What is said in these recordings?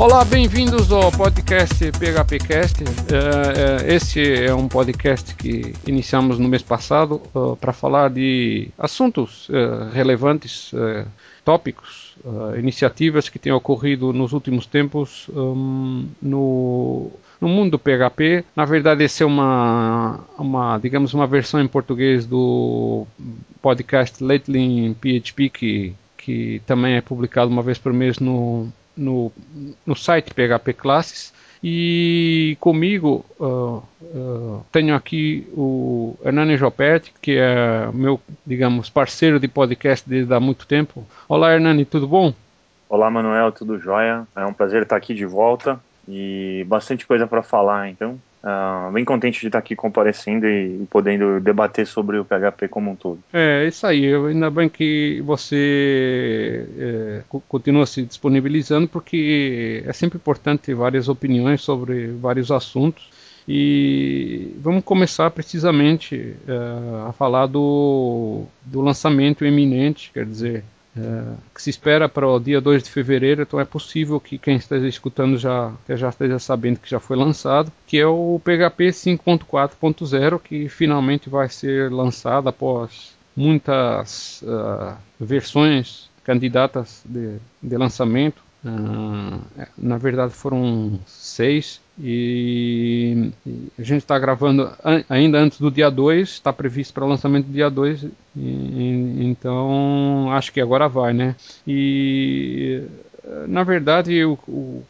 Olá, bem-vindos ao podcast PHPcast. Uh, esse é um podcast que iniciamos no mês passado uh, para falar de assuntos uh, relevantes, tópicos, iniciativas que têm ocorrido nos últimos tempos um, no, no mundo do PHP. Na verdade, esse é uma, uma, digamos, uma versão em português do podcast Lately in PHP que que também é publicado uma vez por mês no, no, no site PHP Classes. E comigo uh, uh, tenho aqui o Hernani Jopet, que é meu, digamos, parceiro de podcast desde há muito tempo. Olá, Hernani, tudo bom? Olá, Manuel, tudo jóia? É um prazer estar aqui de volta e bastante coisa para falar, então. Uh, bem contente de estar aqui comparecendo e, podendo debater sobre o PHP como um todo. É, isso aí. Ainda bem que você é, continua se disponibilizando, porque é sempre importante várias opiniões sobre vários assuntos. E vamos começar precisamente é, a falar do, do lançamento eminente, quer dizer, é, que se espera para o dia 2 de fevereiro, então é possível que quem esteja escutando já, já esteja sabendo que já foi lançado, que é o PHP 5.4.0, que finalmente vai ser lançado após muitas uh, versões candidatas de, de lançamento. Uh, na verdade foram seis e, a gente está gravando an ainda antes do dia 2, está previsto para lançamento do dia 2, então acho que agora vai, né? E na verdade o, o,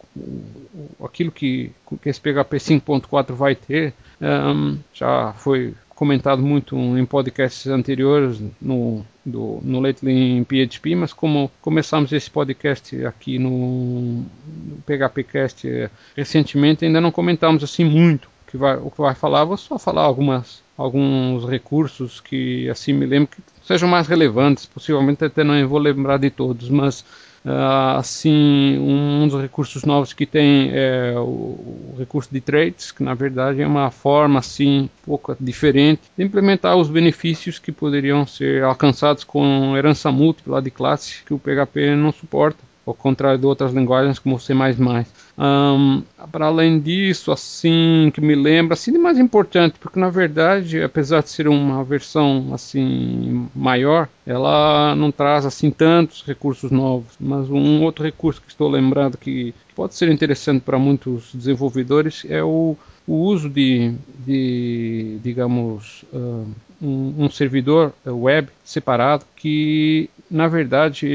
o aquilo que, que esse PHP 5.4 vai ter um, já foi comentado muito em podcasts anteriores no, do, no Lately PHP, mas como começamos esse podcast aqui no, no PHPcast eh, recentemente, ainda não comentamos assim muito o que vai, o que vai falar, vou só falar algumas, alguns recursos que assim me lembro que sejam mais relevantes, possivelmente até não vou lembrar de todos, mas Uh, assim, um dos recursos novos que tem é o, o, recurso de trades, que na verdade é uma forma assim, um pouco diferente de implementar os benefícios que poderiam ser alcançados com herança múltipla de classe que o PHP não suporta ao contrário de outras linguagens como C++. Um, para além disso, assim, que me lembra, assim, de mais importante, porque na verdade, apesar de ser uma versão assim maior, ela não traz assim tantos recursos novos. Mas um outro recurso que estou lembrando que pode ser interessante para muitos desenvolvedores é o, o uso de, de digamos, um, um, servidor web separado que, na verdade,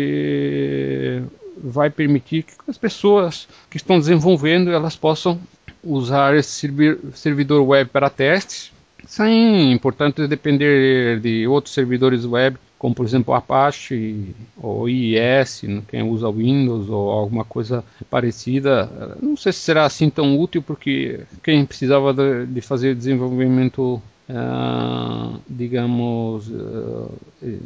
vai permitir que as pessoas que estão desenvolvendo elas possam usar esse servidor web para testes, sem, portanto, depender de outros servidores web, como por exemplo Apache ou IIS, quem usa Windows ou alguma coisa parecida. Não sei se será assim tão útil, porque quem precisava de, fazer desenvolvimento Uh, digamos, uh,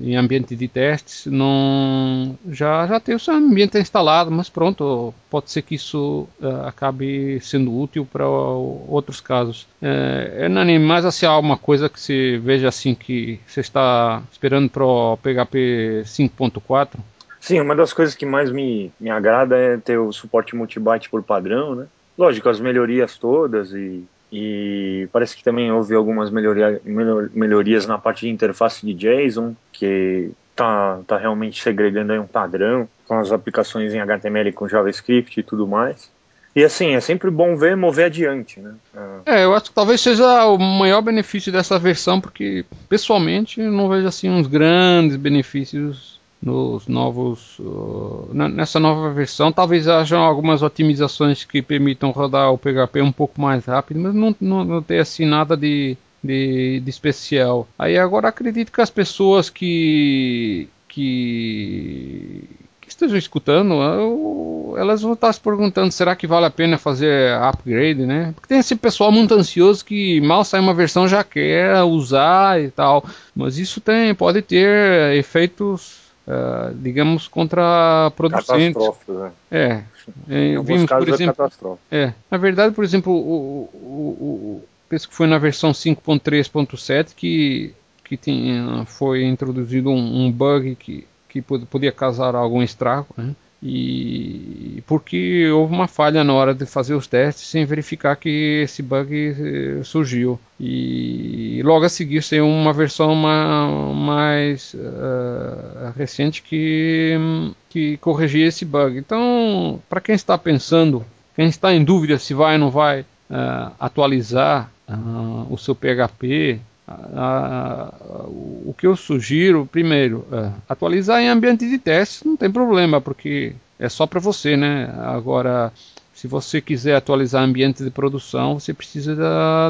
em ambiente de testes, não já já tem o seu ambiente instalado, mas pronto, pode ser que isso uh, acabe sendo útil para outros casos. é mais assim alguma coisa que você veja assim que você está esperando para o PHP 5.4? Sim, uma das coisas que mais me, me agrada é ter o suporte multibyte por padrão, né? Lógico, as melhorias todas e e parece que também houve algumas melhoria, melhorias na parte de interface de JSON, que tá, tá realmente segregando aí um padrão com as aplicações em HTML com JavaScript e tudo mais. E assim, é sempre bom ver mover adiante, né? É, eu acho que talvez seja o maior benefício dessa versão, porque pessoalmente não vejo assim uns grandes benefícios nos novos uh, nessa nova versão. Talvez hajam algumas otimizações que permitam rodar o PHP um pouco mais rápido mas não, não, não tem assim nada de, de, de, especial. Aí agora acredito que as pessoas que que, que estejam escutando uh, elas vão estar se perguntando será que vale a pena fazer upgrade né? Porque tem esse pessoal muito ansioso que mal sai uma versão já quer usar e tal. Mas isso tem pode ter efeitos uh, digamos, contraproducentes. Né? É. Em vimos, por é exemplo, é, na verdade, por exemplo, o, o, o, penso que foi na versão 5.3.7 que que tinha, foi introduzido um, um bug que que podia causar algum estrago, né? E porque houve uma falha na hora de fazer os testes sem verificar que esse bug eh, surgiu. E logo a seguir saiu uma versão mais uh, recente que, que corrigia esse bug. Então, para quem está pensando, quem está em dúvida se vai ou não vai uh, atualizar uh, o seu PHP, o que eu sugiro, primeiro, é, atualizar em ambiente de teste não tem problema, porque é só para você, né? Agora, se você quiser atualizar ambiente de produção, você precisa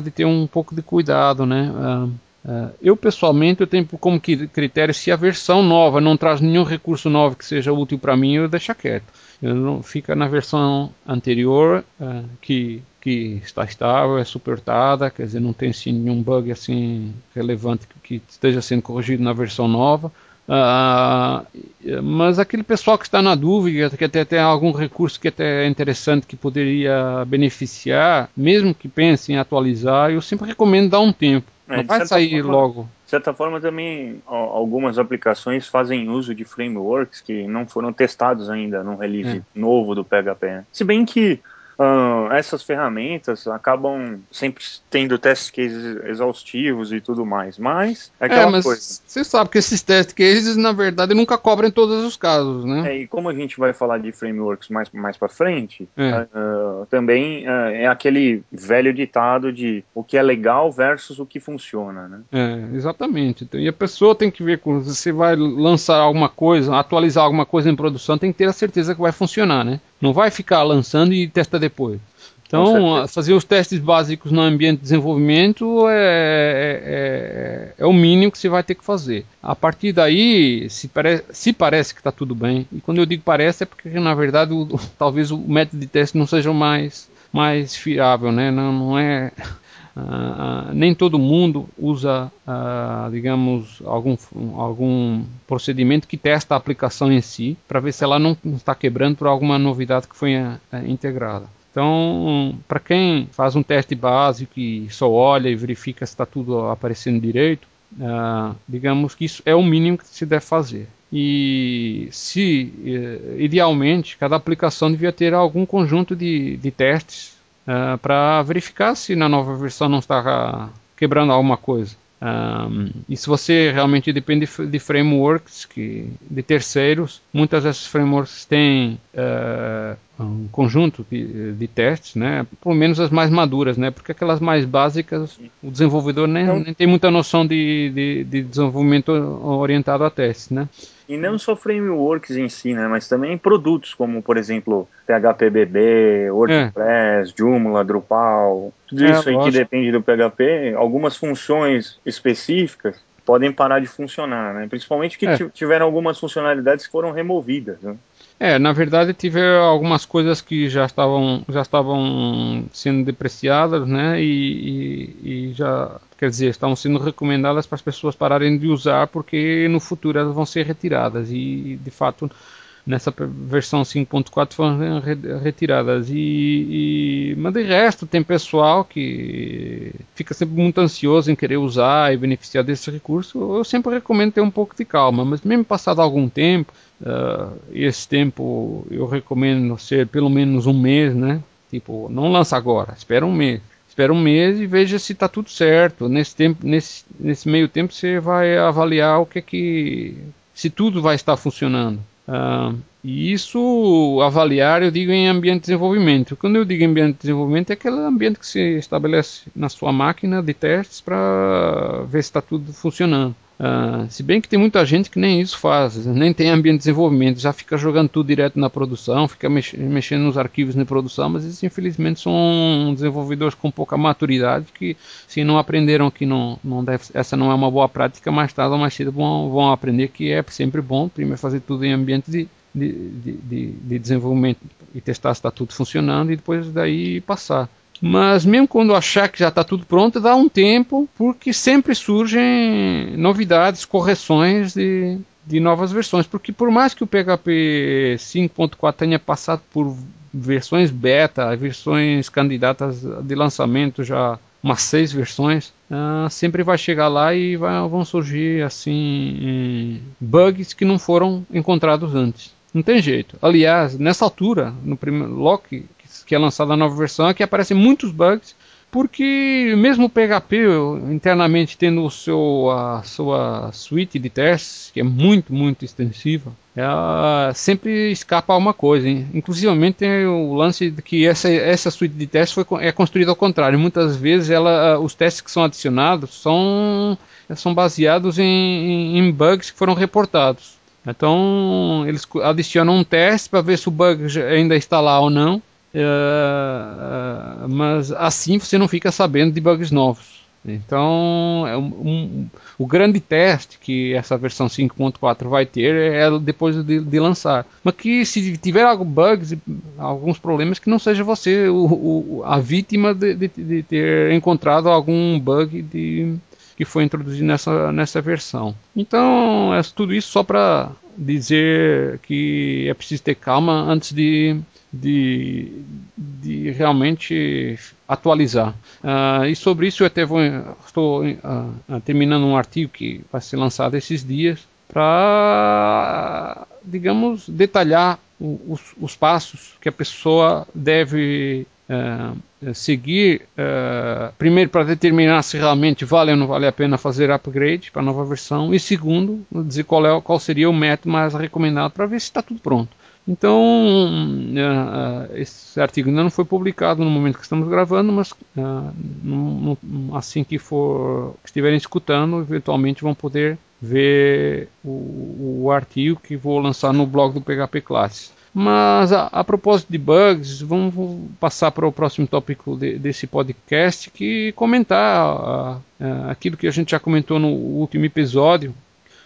de ter um pouco de cuidado, né? Uh, eu pessoalmente eu tenho como critério se a versão nova não traz nenhum recurso novo que seja útil para mim, eu deixo quieto. Eu não fica na versão anterior uh, que que está estável, é suportada, quer dizer, não tem assim, nenhum bug assim relevante que, que esteja sendo corrigido na versão nova. Uh, mas aquele pessoal que está na dúvida, que até tem algum recurso que até é interessante que poderia beneficiar, mesmo que pense em atualizar, eu sempre recomendo dar um tempo. É, não vai sair forma, logo. De certa forma, também algumas aplicações fazem uso de frameworks que não foram testados ainda no release é. novo do PHP. Né? Se bem que Uh, essas ferramentas acabam sempre tendo test cases exaustivos e tudo mais, mas é aquela é, mas coisa. Você sabe que esses test cases, na verdade, nunca cobrem todos os casos, né? É, e como a gente vai falar de frameworks mais, mais para frente, é. uh, também uh, é aquele velho ditado de o que é legal versus o que funciona, né? É, exatamente. Então, e a pessoa tem que ver quando você vai lançar alguma coisa, atualizar alguma coisa em produção, tem que ter a certeza que vai funcionar, né? Não vai ficar lançando e testa depois. Então, fazer os testes básicos no ambiente de desenvolvimento é, é, é, é, o mínimo que você vai ter que fazer. A partir daí, se, pare, se parece que está tudo bem, e quando eu digo parece é porque, na verdade, o, talvez o método de teste não seja o mais, mais fiável, né? não, não é Uh, nem todo mundo usa, uh, digamos, algum, algum procedimento que testa a aplicação em si para ver se ela não está quebrando por alguma novidade que foi uh, integrada. Então, para quem faz um teste básico e só olha e verifica se está tudo aparecendo direito, digamos que isso é o mínimo que se deve fazer. E se, eh, idealmente, cada aplicação devia ter algum conjunto de, de testes ah, para verificar se na nova versão não está quebrando alguma coisa. Um, e se você realmente depende de frameworks que, de terceiros, muitas dessas frameworks têm uh, um conjunto de, de, testes, né? Pelo menos as mais maduras, né? Porque aquelas mais básicas, o desenvolvedor nem, nem tem muita noção de, de, de, desenvolvimento orientado a testes, né? E não só frameworks em si, né? Mas também produtos como, por exemplo, PHPBB, WordPress, é. Joomla, Drupal, tudo é, isso aí que depende do PHP, algumas funções específicas podem parar de funcionar, né? Principalmente que é. tiveram algumas funcionalidades que foram removidas, né? É, na verdade tive algumas coisas que já estavam, já estavam sendo depreciadas, né? E, e, e já, quer dizer, estavam sendo recomendadas para as pessoas pararem de usar porque no futuro elas vão ser retiradas e de fato nessa versão 5.4 foram retiradas. E, e, mas de resto tem pessoal que fica sempre muito ansioso em querer usar e beneficiar desse recurso. Eu sempre recomendo ter um pouco de calma mas mesmo passado algum tempo uh, esse tempo eu recomendo ser pelo menos um mês né? Tipo não lança agora espera um mês. Espera um mês e veja se está tudo certo. Nesse tempo nesse, nesse meio tempo você vai avaliar o que é que se tudo vai estar funcionando Uh, e isso avaliar, eu digo em ambiente de desenvolvimento. Quando eu digo ambiente de desenvolvimento, é aquele ambiente que se estabelece na sua máquina de testes para ver se está tudo funcionando. Uh, se bem que tem muita gente que nem isso faz, nem tem ambiente de desenvolvimento, já fica jogando tudo direto na produção, fica mex mexendo nos arquivos na produção, mas esses infelizmente são desenvolvedores com pouca maturidade que se não aprenderam que não, não deve, essa não é uma boa prática, mais tarde ou mais cedo vão, vão aprender que é sempre bom primeiro fazer tudo em ambiente de, de, de, de desenvolvimento e testar se está tudo funcionando e depois daí passar. Mas mesmo quando achar que já está tudo pronto, dá um tempo, porque sempre surgem novidades, correções de, de novas versões. Porque por mais que o PHP 5.4 tenha passado por versões beta, versões candidatas de lançamento já umas seis versões, uh, sempre vai chegar lá e vai, vão surgir assim bugs que não foram encontrados antes. Não tem jeito. Aliás, nessa altura, no primeiro logo que, é lançada a nova versão, é que aparecem muitos bugs porque mesmo o PHP internamente tendo o seu, a sua suite de testes, que é muito, muito extensiva, ela sempre escapa a uma coisa. Hein? Inclusive tem o lance de que essa, essa suite de testes foi, é construída ao contrário. Muitas vezes ela, os testes que são adicionados são, são baseados em, em bugs que foram reportados. Então eles adicionam um teste para ver se o bug ainda está lá ou não Uh, mas assim você não fica sabendo de bugs novos. Então, é um, um, o grande teste que essa versão 5.4 vai ter é depois de, de, lançar. Mas que se tiver algum bugs, alguns problemas, que não seja você o, o, a vítima de, de, de, ter encontrado algum bug de, que foi introduzido nessa, nessa versão. Então, é tudo isso só para dizer que é preciso ter calma antes de de, de realmente atualizar. Uh, e sobre isso eu até vou, estou uh, terminando um artigo que vai ser lançado esses dias para, digamos, detalhar os, os, passos que a pessoa deve uh, seguir, primeiro para determinar se realmente vale ou não vale a pena fazer upgrade para a nova versão, e segundo, dizer qual, é, qual seria o método mais recomendado para ver se está tudo pronto. Então, uh, esse artigo ainda não foi publicado no momento que estamos gravando, mas uh, assim que for que estiverem escutando, eventualmente vão poder ver o, o, artigo que vou lançar no blog do PHP Classes. Mas a, a propósito de bugs, vamos passar para o próximo tópico de, desse podcast, que comentar uh, aquilo que a gente já comentou no último episódio,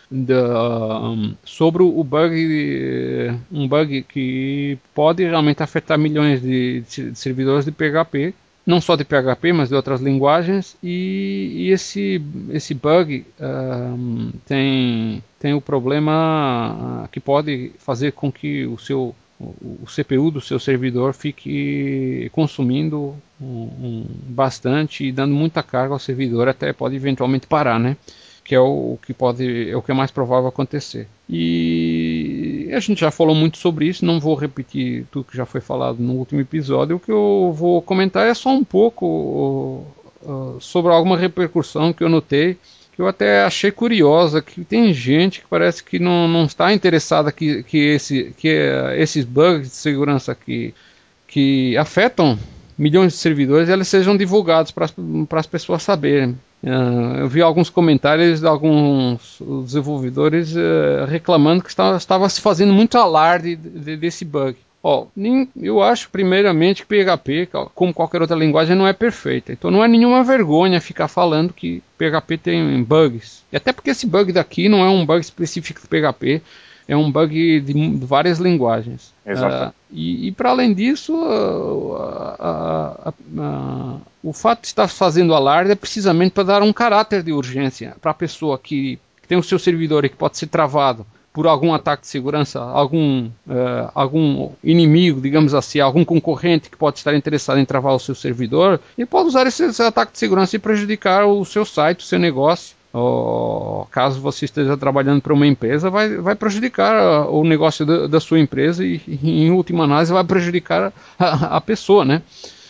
da, um, sobre o bug, um bug que pode realmente afetar milhões de, de, servidores de PHP, não só de PHP, mas de outras linguagens, e, e esse, esse bug um, tem, tem o problema que pode fazer com que o seu o CPU do seu servidor fique consumindo um, um, bastante e dando muita carga ao servidor, até pode eventualmente parar, né? que é o que pode é o que é mais provável acontecer. E a gente já falou muito sobre isso, não vou repetir tudo que já foi falado no último episódio. O que eu vou comentar é só um pouco uh, sobre alguma repercussão que eu notei, que eu até achei curiosa, que tem gente que parece que não, não está interessada que, que, esse, que uh, esses bugs de segurança que, que afetam milhões de servidores eles sejam divulgados para as pessoas saberem. Uh, eu vi alguns comentários de alguns desenvolvedores uh, reclamando que estava, se fazendo muito alarde de, de, desse bug. Ó, eu acho primeiramente que PHP, como qualquer outra linguagem, não é perfeita. Então não é nenhuma vergonha ficar falando que PHP tem bugs. E até porque esse bug daqui não é um bug específico do PHP, é um bug de, de várias linguagens. Exato. Uh, e, e para além disso, uh, uh, o fato de estar fazendo alarde é precisamente para dar um caráter de urgência para a pessoa que, que, tem o seu servidor e que pode ser travado por algum ataque de segurança, algum, algum inimigo, digamos assim, algum concorrente que pode estar interessado em travar o seu servidor, e pode usar esse, esse ataque de segurança e prejudicar o seu site, o seu negócio caso você esteja trabalhando para uma empresa, vai, vai prejudicar ah, o negócio da, da sua empresa e, em última análise, vai prejudicar a, a pessoa, né?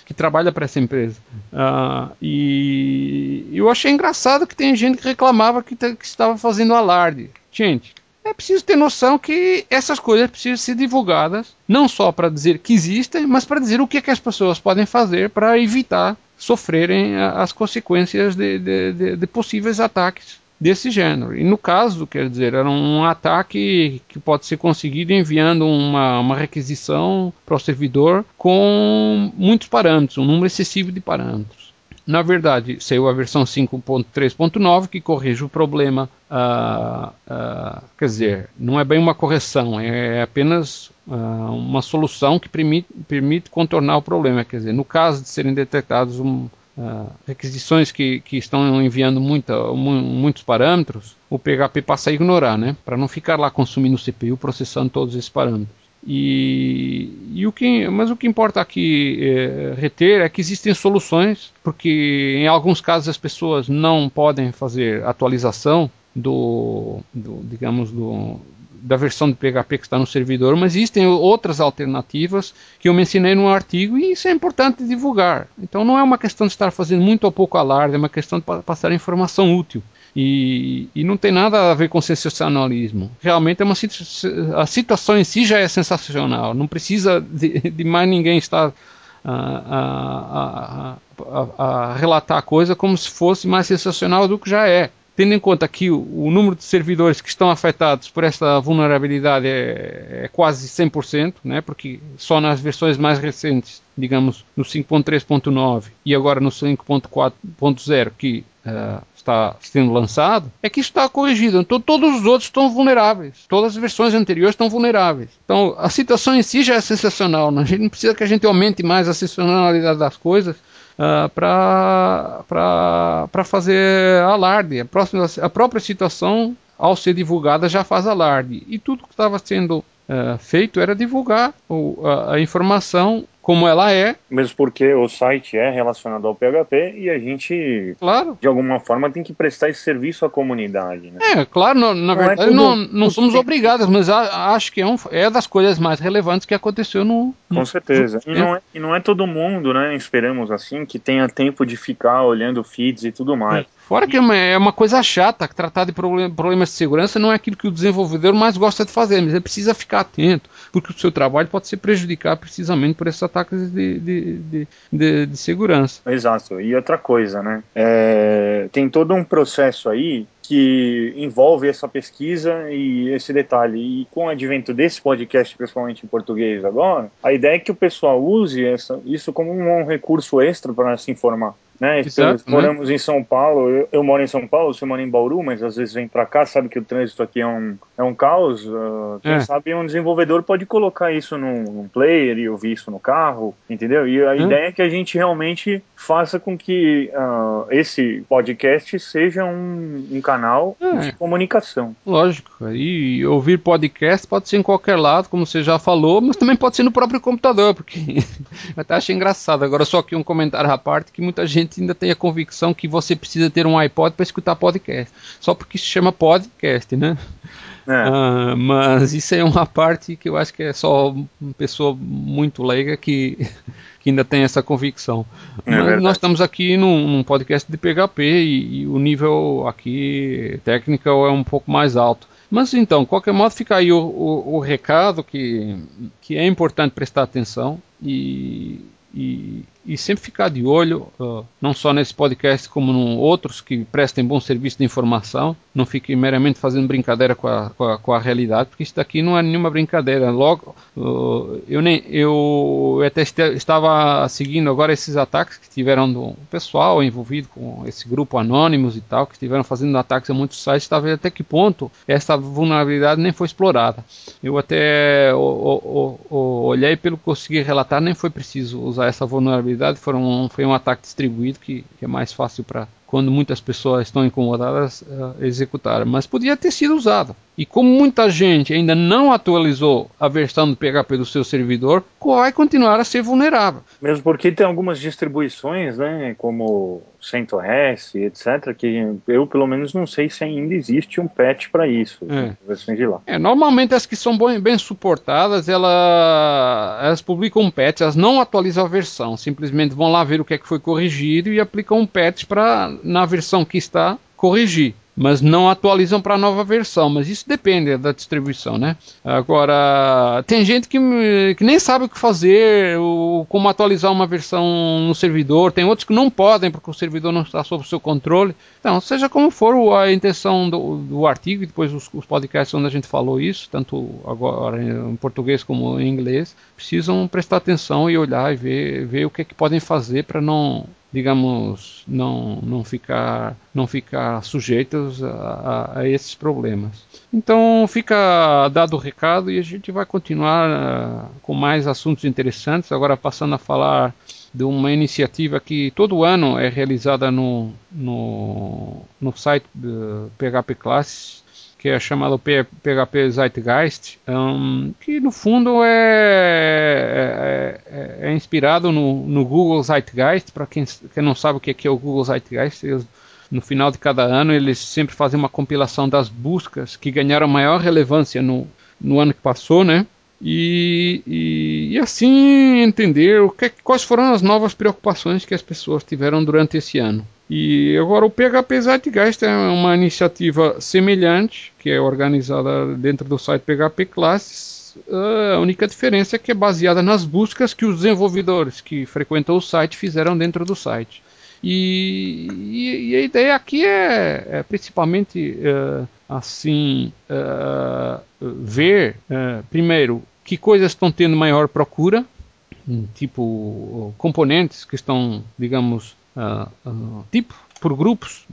Que trabalha para essa empresa. Uh, e eu achei engraçado que tem gente que reclamava que, que estava fazendo alarde. Gente, é preciso ter noção que essas coisas precisam ser divulgadas, não só para dizer que existem, mas para dizer o que, é que as pessoas podem fazer para evitar sofrerem as consequências de, de, de, de, possíveis ataques desse gênero. E no caso, quer dizer, era um ataque que pode ser conseguido enviando uma, uma requisição para o servidor com muitos parâmetros, um número excessivo de parâmetros. Na verdade, saiu a versão 5.3.9 que corrige o problema. Uh, uh, quer dizer, não é bem uma correção, é apenas uh, uma solução que permite, permite, contornar o problema. Quer dizer, no caso de serem detectados um, requisições que, que, estão enviando muita, muitos parâmetros, o PHP passa a ignorar, né? Para não ficar lá consumindo CPU processando todos esses parâmetros. E, e, o que, mas o que importa aqui é, reter é que existem soluções, porque em alguns casos as pessoas não podem fazer atualização do, do digamos, do, da versão de PHP que está no servidor, mas existem outras alternativas que eu mencionei no artigo e isso é importante divulgar. Então não é uma questão de estar fazendo muito ou pouco alarde, é uma questão de passar informação útil. E, e, não tem nada a ver com sensacionalismo. Realmente é uma a situação em si já é sensacional. Não precisa de, de mais ninguém estar a, a, a, a, relatar a coisa como se fosse mais sensacional do que já é. Tendo em conta que o, o número de servidores que estão afetados por esta vulnerabilidade é, é quase 100%, né, porque só nas versões mais recentes, digamos no 5.3.9 e agora no 5.4.0, que uh, está sendo lançado, é que está corrigido. Então todos os outros estão vulneráveis. Todas as versões anteriores estão vulneráveis. Então a situação em si já é sensacional. Né? A gente não precisa que a gente aumente mais a sensacionalidade das coisas uh, ah, para fazer alarde. A, próxima, a própria situação, ao ser divulgada, já faz alarde. E tudo que estava sendo uh, feito era divulgar o, a, a informação como ela é. Mesmo porque o site é relacionado ao PHP e a gente, claro. de alguma forma, tem que prestar esse serviço à comunidade. Né? É, claro, na, na não é verdade é tudo, não, não somos obrigados, mas a, acho que é, um, é das coisas mais relevantes que aconteceu no. no Com certeza. No, e, não é, e não é todo mundo, né? Esperamos assim, que tenha tempo de ficar olhando feeds e tudo mais. É. Fora que é uma, é coisa chata, tratar de problem, problemas de segurança não é aquilo que o desenvolvedor mais gosta de fazer, mas ele precisa ficar atento, porque o seu trabalho pode ser prejudicado precisamente por esses ataques de, de, de, de, de segurança. Exato. E outra coisa, né? É, tem todo um processo aí que envolve essa pesquisa e esse detalhe. E com o advento desse podcast, principalmente em português agora, a ideia é que o pessoal use essa, isso como um recurso extra para se informar né? Exato, né? moramos né? em São Paulo, eu, eu, moro em São Paulo, você mora em Bauru, mas às vezes vem para cá, sabe que o trânsito aqui é um, é um caos. Uh, quem é. sabe um desenvolvedor pode colocar isso num, num, player e ouvir isso no carro, entendeu? E a é. ideia é que a gente realmente faça com que uh, esse podcast seja um, um canal é. de comunicação. Lógico, e ouvir podcast pode ser em qualquer lado, como você já falou, mas também pode ser no próprio computador, porque até achei engraçado. Agora só aqui um comentário à parte que muita gente ainda tem a convicção que você precisa ter um iPod para escutar podcast. Só porque se chama podcast, né? É. Uh, mas isso é uma parte que eu acho que é só uma pessoa muito leiga que, que ainda tem essa convicção. É nós estamos aqui num, num podcast de PHP e, e, o nível aqui técnico é um pouco mais alto. Mas então, qualquer modo, fica aí o, o, o recado que, que é importante prestar atenção e, e, e sempre ficar de olho, uh, não só nesse podcast, como em outros que prestem bom serviço de informação. Não fiquem meramente fazendo brincadeira com a, com a, com a realidade, porque isso daqui não é nenhuma brincadeira. Logo, uh, eu, nem, eu até estava seguindo agora esses ataques que tiveram do pessoal envolvido com esse grupo Anônimos e tal, que estiveram fazendo ataques a muitos sites, estava até que ponto essa vulnerabilidade nem foi explorada. Eu até o, o, o, olhei pelo que consegui relatar, nem foi preciso usar essa vulnerabilidade foram, foi um ataque distribuído que, que é mais fácil para quando muitas pessoas estão incomodadas uh, executar, mas podia ter sido usado. E como muita gente ainda não atualizou a versão do PHP do seu servidor, vai continuar a ser vulnerável. Mesmo porque tem algumas distribuições, né, como CentOS, etc., que eu pelo menos não sei se ainda existe um patch para isso. É. Versões de lá. É, normalmente as que são bem, bem suportadas, ela, elas publicam um patch, elas não atualizam a versão, simplesmente vão lá ver o que é que foi corrigido e aplicam um patch para na versão que está corrigir mas não atualizam para a nova versão, mas isso depende da distribuição, né? Agora, tem gente que, que nem sabe o que fazer, o, como atualizar uma versão no servidor, tem outros que não podem porque o servidor não está sob o seu controle. Então, seja como for a intenção do, do artigo e depois os, os, podcasts onde a gente falou isso, tanto agora em português como em inglês, precisam prestar atenção e olhar e ver, ver o que, é que podem fazer para não digamos, não, não ficar, não ficar sujeitos a, a, a, esses problemas. Então fica dado o recado e a gente vai continuar uh, com mais assuntos interessantes. Agora passando a falar de uma iniciativa que todo ano é realizada no, no, no site PHP Classes que é chamado PHP Zeitgeist, um, que no fundo é, é, é inspirado no, no, Google Zeitgeist. Para quem, quem, não sabe o que é, que é o Google Zeitgeist, eu no final de cada ano eles sempre fazem uma compilação das buscas que ganharam maior relevância no, no ano que passou, né? E, e, e, assim entender o que, quais foram as novas preocupações que as pessoas tiveram durante esse ano. E agora o PHP Zeitgeist é uma iniciativa semelhante, que é organizada dentro do site PHP Classes. A única diferença é que é baseada nas buscas que os desenvolvedores que frequentam o site fizeram dentro do site. E, e, e a ideia aqui é, é principalmente uh, assim uh, ver uh, primeiro que coisas estão tendo maior procura, tipo componentes que estão, digamos, tipo por grupos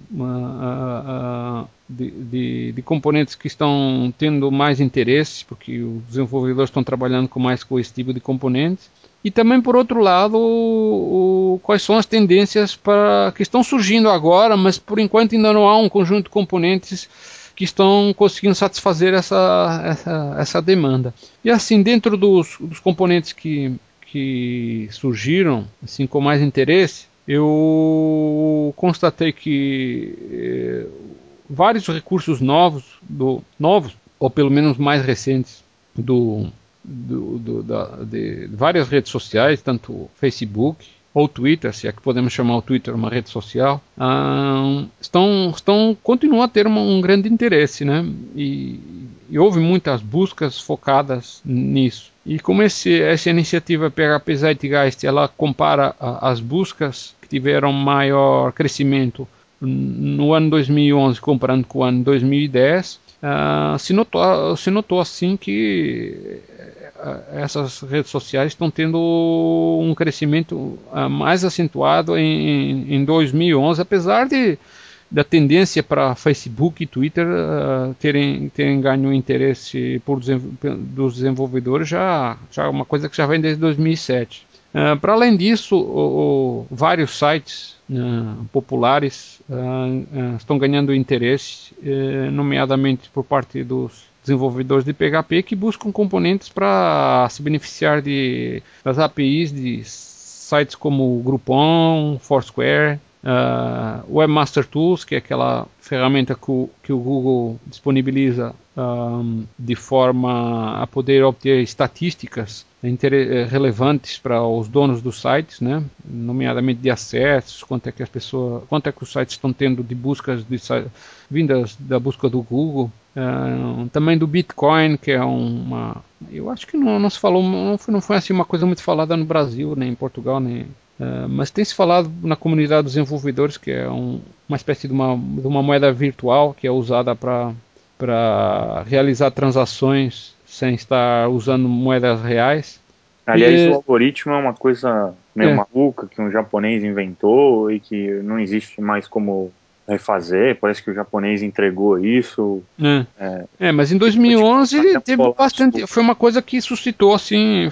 de, de, de, componentes que estão tendo mais interesse, porque os desenvolvedores estão trabalhando com mais com esse tipo de componentes. E também, por outro lado, o, o, quais são as tendências para, que estão surgindo agora, mas por enquanto ainda não há um conjunto de componentes que estão conseguindo satisfazer essa, essa, essa demanda. E assim, dentro dos, dos componentes que, que surgiram assim, com mais interesse, eu constatei que eh, vários recursos novos, do, novos, ou pelo menos mais recentes, do, do, do, da, de várias redes sociais, tanto Facebook ou Twitter, se é que podemos chamar o Twitter uma rede social, estão, estão continuam a ter uma, um grande interesse, né? E, e, houve muitas buscas focadas nisso. E como esse, essa iniciativa PHP Zeitgeist ela compara a, as buscas tiveram maior crescimento no ano 2011 comparando com o ano 2010, Uh, se, notou, se notou assim que uh, essas redes sociais estão tendo um crescimento uh, mais acentuado em, em 2011, apesar de da tendência para Facebook e Twitter terem, terem ganho interesse por, dos desenvolvedores já já é uma coisa que já vem desde 2007. Para além disso, o, o, vários sites uh, populares uh, estão ganhando interesse, nomeadamente por parte dos desenvolvedores de PHP que buscam componentes para se beneficiar de, das APIs de sites como Groupon, Foursquare, uh, Webmaster Tools, que é aquela ferramenta que o, que o Google disponibiliza um, de forma a poder obter estatísticas relevantes para os donos dos sites, né? nomeadamente de acessos, quanto é que as pessoas, quanto é que os sites estão tendo de buscas de, vindas da busca do Google, uh, também do Bitcoin, que é uma, eu acho que não, não se falou, não foi, não foi assim uma coisa muito falada no Brasil, nem em Portugal, nem Uh, mas tem se falado na comunidade dos desenvolvedores que é um, uma espécie de uma, de uma moeda virtual que é usada para realizar transações sem estar usando moedas reais. Aliás, e... o algoritmo é uma coisa meio é. maluca que um japonês inventou e que não existe mais como refazer. Parece que o japonês entregou isso. É, é, é mas em 2011 teve bastante. Foi uma coisa que suscitou assim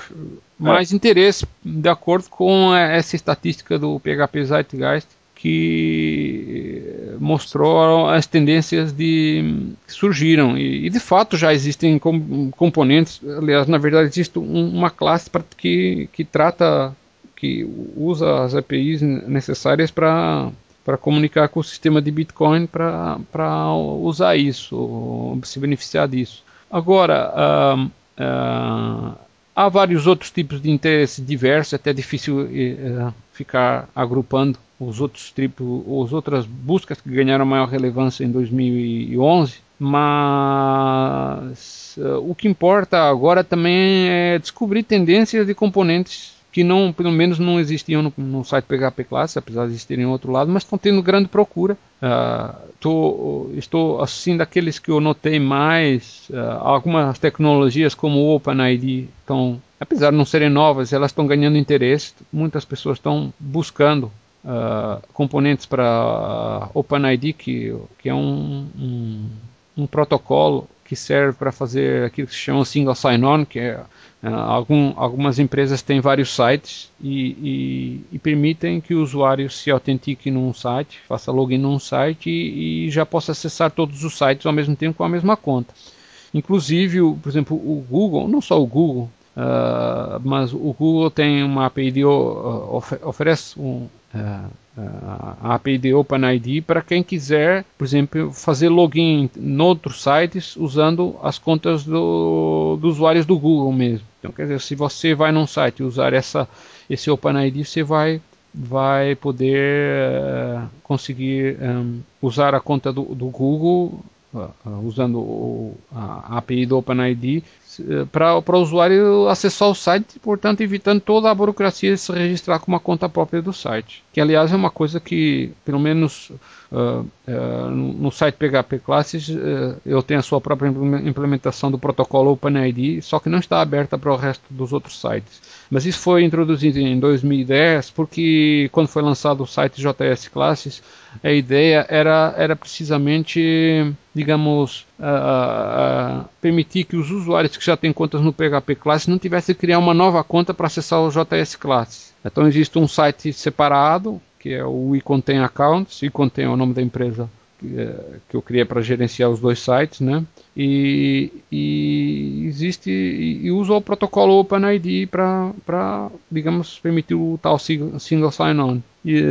mais é. interesse, de acordo com essa estatística do PHP Zeitgeist que mostrou as tendências de, que surgiram e, e de fato já existem com, componentes aliás na verdade existe um, uma classe pra, que, que trata que usa as APIs necessárias para para comunicar com o sistema de Bitcoin para usar isso, se beneficiar disso. Agora, uh, uh, há vários outros tipos de interesse diversos, é até difícil uh, ficar agrupando os outros tipos, as outras buscas que ganharam maior relevância em 2011, mas uh, o que importa agora também é descobrir tendências de componentes que não, pelo menos não existiam no, no site PHP Class, apesar de existirem em outro lado, mas estão tendo grande procura. Uh, tô, estou assim daqueles que eu notei mais, uh, algumas tecnologias como o OpenID estão, apesar de não serem novas, elas estão ganhando interesse. Muitas pessoas estão buscando uh, componentes para OpenID, que, que é um, um, um, protocolo que serve para fazer aquilo que se chama single sign-on, que é uh, algum, algumas empresas têm vários sites e, e, e, permitem que o usuário se autentique num site, faça login num site e, e já possa acessar todos os sites ao mesmo tempo com a mesma conta. Inclusive, por exemplo, o Google, não só o Google, Uh, mas o Google tem uma API de, uh, oferece um, uh, a API de OpenID para quem quiser, por exemplo, fazer login em outros sites usando as contas do, do usuários do Google mesmo. Então, quer dizer, se você vai num site e usar essa, esse OpenID, você vai vai poder conseguir um, usar a conta do, do Google uh, usando o, a API do OpenID para o usuário acessar o site, portanto evitando toda a burocracia de se registrar com uma conta própria do site. Que aliás é uma coisa que, pelo menos uh, uh, no site PHP Classes, uh, eu tenho a sua própria implementação do protocolo OpenID, só que não está aberta para o resto dos outros sites. Mas isso foi introduzido em 2010 porque quando foi lançado o site JS Classes, a ideia era, era precisamente, digamos, uh, uh, permitir que os usuários que já têm contas no PHP Classes não tivessem que criar uma nova conta para acessar o JS Classes. Então existe um site separado, que é o iContain Accounts, iContain é o nome da empresa que eu criei para gerenciar os dois sites, né? E, e existe e usa o protocolo OpenID para, digamos, permitir o tal single sign-on.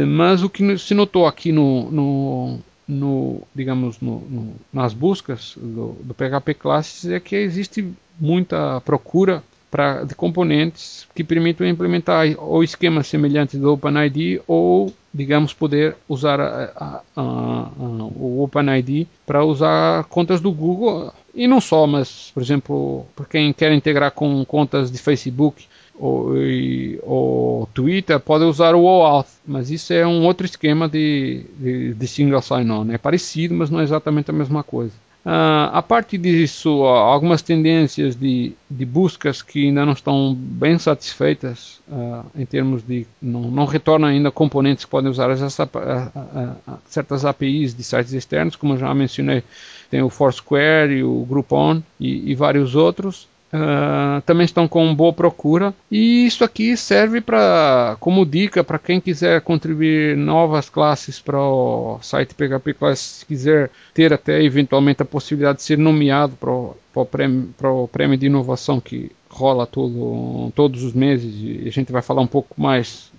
Mas o que se notou aqui no, no, no digamos, no, no, nas buscas do, do PHP Classes é que existe muita procura pra, de componentes que permitam implementar ou esquemas semelhantes do OpenID ou digamos, poder usar a, a, a, o OpenID para usar contas do Google e não só, mas, por exemplo, para quem quer integrar com contas de Facebook ou, e, ou Twitter, pode usar o OAuth, mas isso é um outro esquema de, de, de single sign-on. É parecido, mas não é exatamente a mesma coisa. Uh, a parte disso, algumas tendências de, de, buscas que ainda não estão bem satisfeitas uh, em termos de não, não, retornam ainda componentes que podem usar essa, uh, certas APIs de sites externos, como eu já mencionei, tem o Foursquare e o Groupon e, e vários outros. Uh, também estão com boa procura. E isso aqui serve para como dica para quem quiser contribuir novas classes para o site PHP Classes quiser ter até eventualmente a possibilidade de ser nomeado para o, prêmio, para o prêmio de inovação que rola todo, todos os meses. E a gente vai falar um pouco mais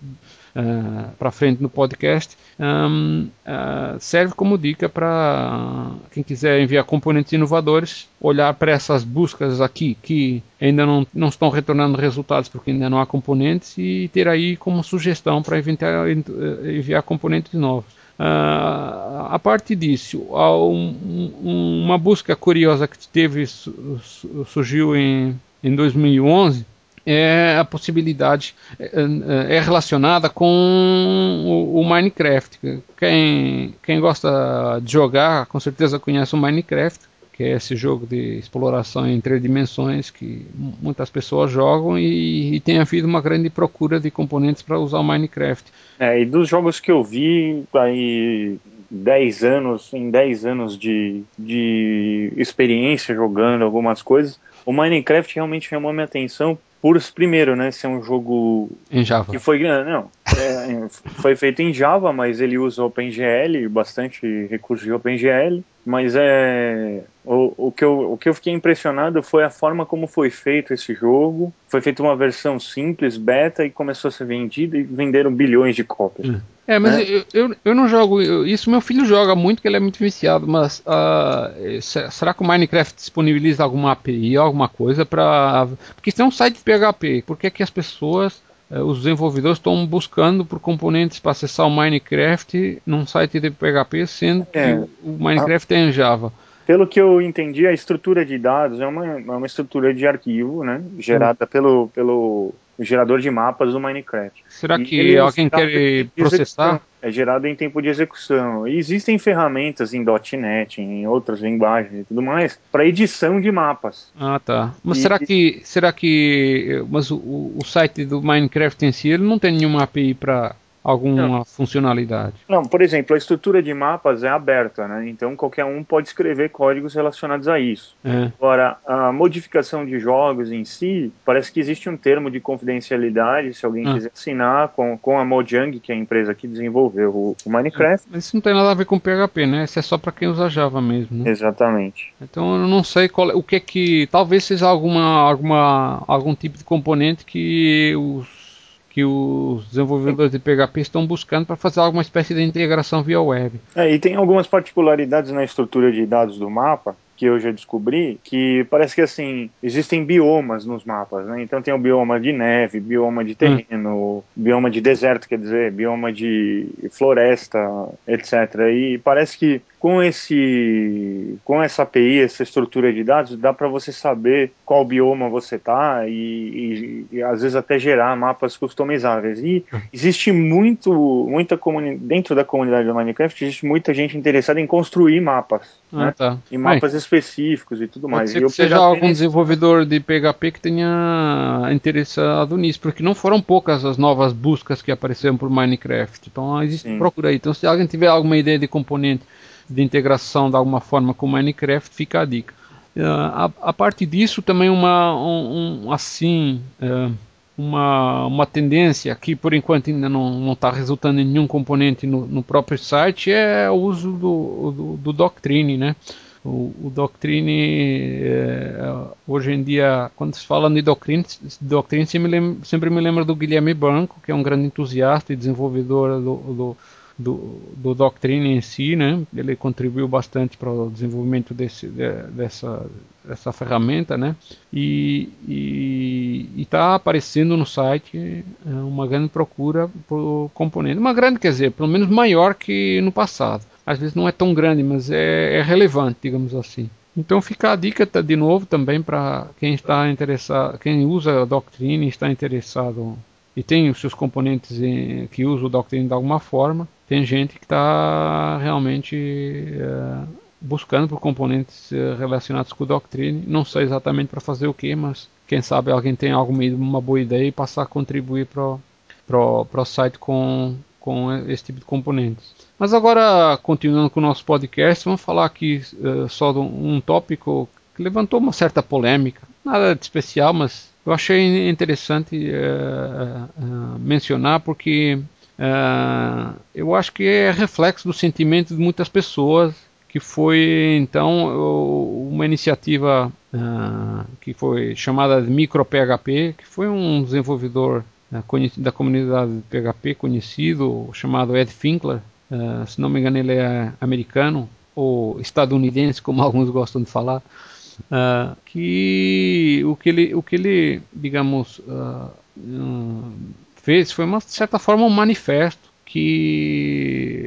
eh, para frente no podcast, um, uh, serve como dica para quem quiser enviar componentes inovadores, olhar para essas buscas aqui que ainda não, não estão retornando resultados porque ainda não há componentes e ter aí como sugestão para enviar, enviar componentes novos. Uh, a parte disso, um, um, uma busca curiosa que teve surgiu em, em 2011 é a possibilidade é, é, é relacionada com o, o, Minecraft. Quem, quem gosta de jogar, com certeza conhece o Minecraft, que é esse jogo de exploração em três dimensões que muitas pessoas jogam e, e tem havido uma grande procura de componentes para usar o Minecraft. É, e dos jogos que eu vi aí 10 anos, em 10 anos de, de experiência jogando algumas coisas, o Minecraft realmente chamou minha atenção por primeiro, né, ser um jogo em Java. que foi não, é, foi feito em Java, mas ele usa OpenGL, bastante recurso de OpenGL, mas é o, o, que eu, o que eu fiquei impressionado foi a forma como foi feito esse jogo. Foi feita uma versão simples, beta, e começou a ser vendida e venderam bilhões de cópias. Hum. É, mas é. Eu, eu, eu, não jogo isso. Meu filho joga muito, que ele é muito viciado. Mas uh, será que o Minecraft disponibiliza alguma API, alguma coisa para? Porque isso é um site PHP. Por que, é que as pessoas, uh, os desenvolvedores, estão buscando por componentes para acessar o Minecraft num site de PHP, sendo é. que o Minecraft é em Java? Pelo que eu entendi, a estrutura de dados é uma, é uma estrutura de arquivo, né, gerada hum. pelo, pelo gerador de mapas do Minecraft. Será que alguém quer processar? É gerado em tempo de execução. E existem ferramentas em .NET, em outras linguagens e tudo mais, para edição de mapas. Ah, tá. Mas e, será que será que mas o, o site do Minecraft em si ele não tem nenhuma API para alguma não. funcionalidade. Não, por exemplo, a estrutura de mapas é aberta, né? Então qualquer um pode escrever códigos relacionados a isso. É. Agora, a modificação de jogos em si, parece que existe um termo de confidencialidade, se alguém ah. quiser assinar com, com a Mojang, que é a empresa que desenvolveu o, o Minecraft. Mas isso não tem nada a ver com PHP, né? Isso é só para quem usa Java mesmo. Né? Exatamente. Então eu não sei qual, o que é que talvez seja alguma, alguma algum tipo de componente que os que os desenvolvedores de PHP estão buscando para fazer alguma espécie de integração via web. É, e tem algumas particularidades na estrutura de dados do mapa que eu já descobri, que parece que assim, existem biomas nos mapas, né? Então tem o bioma de neve, bioma de terreno, hum. bioma de deserto, quer dizer, bioma de floresta, etc. E parece que com esse com essa API, essa estrutura de dados, dá para você saber qual bioma você está e, e, e, às vezes até gerar mapas customizáveis. E existe muito muita comunidade dentro da comunidade do Minecraft existe muita gente interessada em construir mapas, ah, né? Tá. E mapas Ai. específicos e tudo mais. Pode ser que seja algum desenvolvedor de PHP que tenha interessado nisso, porque não foram poucas as novas buscas que apareceram por Minecraft. Então existe Sim. procura aí. Então se alguém tiver alguma ideia de componente de integração de alguma forma com Minecraft, fica a dica. Uh, a, a parte disso também uma um, um assim uh, uma, uma tendência que por enquanto ainda não está resultando em nenhum componente no, no, próprio site é o uso do, do, do Doctrine, né? O, o Doctrine, é, hoje em dia, quando se fala de Doctrine, Doctrine sempre me, lembra, sempre me lembra do Guilherme Branco, que é um grande entusiasta e desenvolvedor do, do do, do Doctrine em si, né? Ele contribuiu bastante para o desenvolvimento desse, de, dessa, dessa ferramenta, né? E está aparecendo no site é, uma grande procura por componente, uma grande quer dizer, pelo menos maior que no passado. Às vezes não é tão grande, mas é, é relevante, digamos assim. Então fica a dica tá, de novo também para quem está interessado, quem usa a Doctrine está interessado e tem os seus componentes em, que usa o Doctrine de alguma forma, tem gente que está realmente é, buscando por componentes é, relacionados com o Doctrine. Não sei exatamente para fazer o que, mas quem sabe alguém tem alguma uma boa ideia e passar a contribuir para o site com, com esse tipo de componentes. Mas agora, continuando com o nosso podcast, vamos falar aqui uh, só de um tópico que levantou uma certa polêmica. Nada de especial, mas eu achei interessante mencionar porque Uh, eu acho que é reflexo do sentimento de muitas pessoas que foi então uma iniciativa uh, que foi chamada de MicroPHP, que foi um desenvolvedor uh, da comunidade de PHP conhecido, chamado Ed Finkler, se não me engano ele é americano ou estadunidense, como alguns gostam de falar, que o que ele, o que ele digamos fez foi, uma, de certa forma, um manifesto que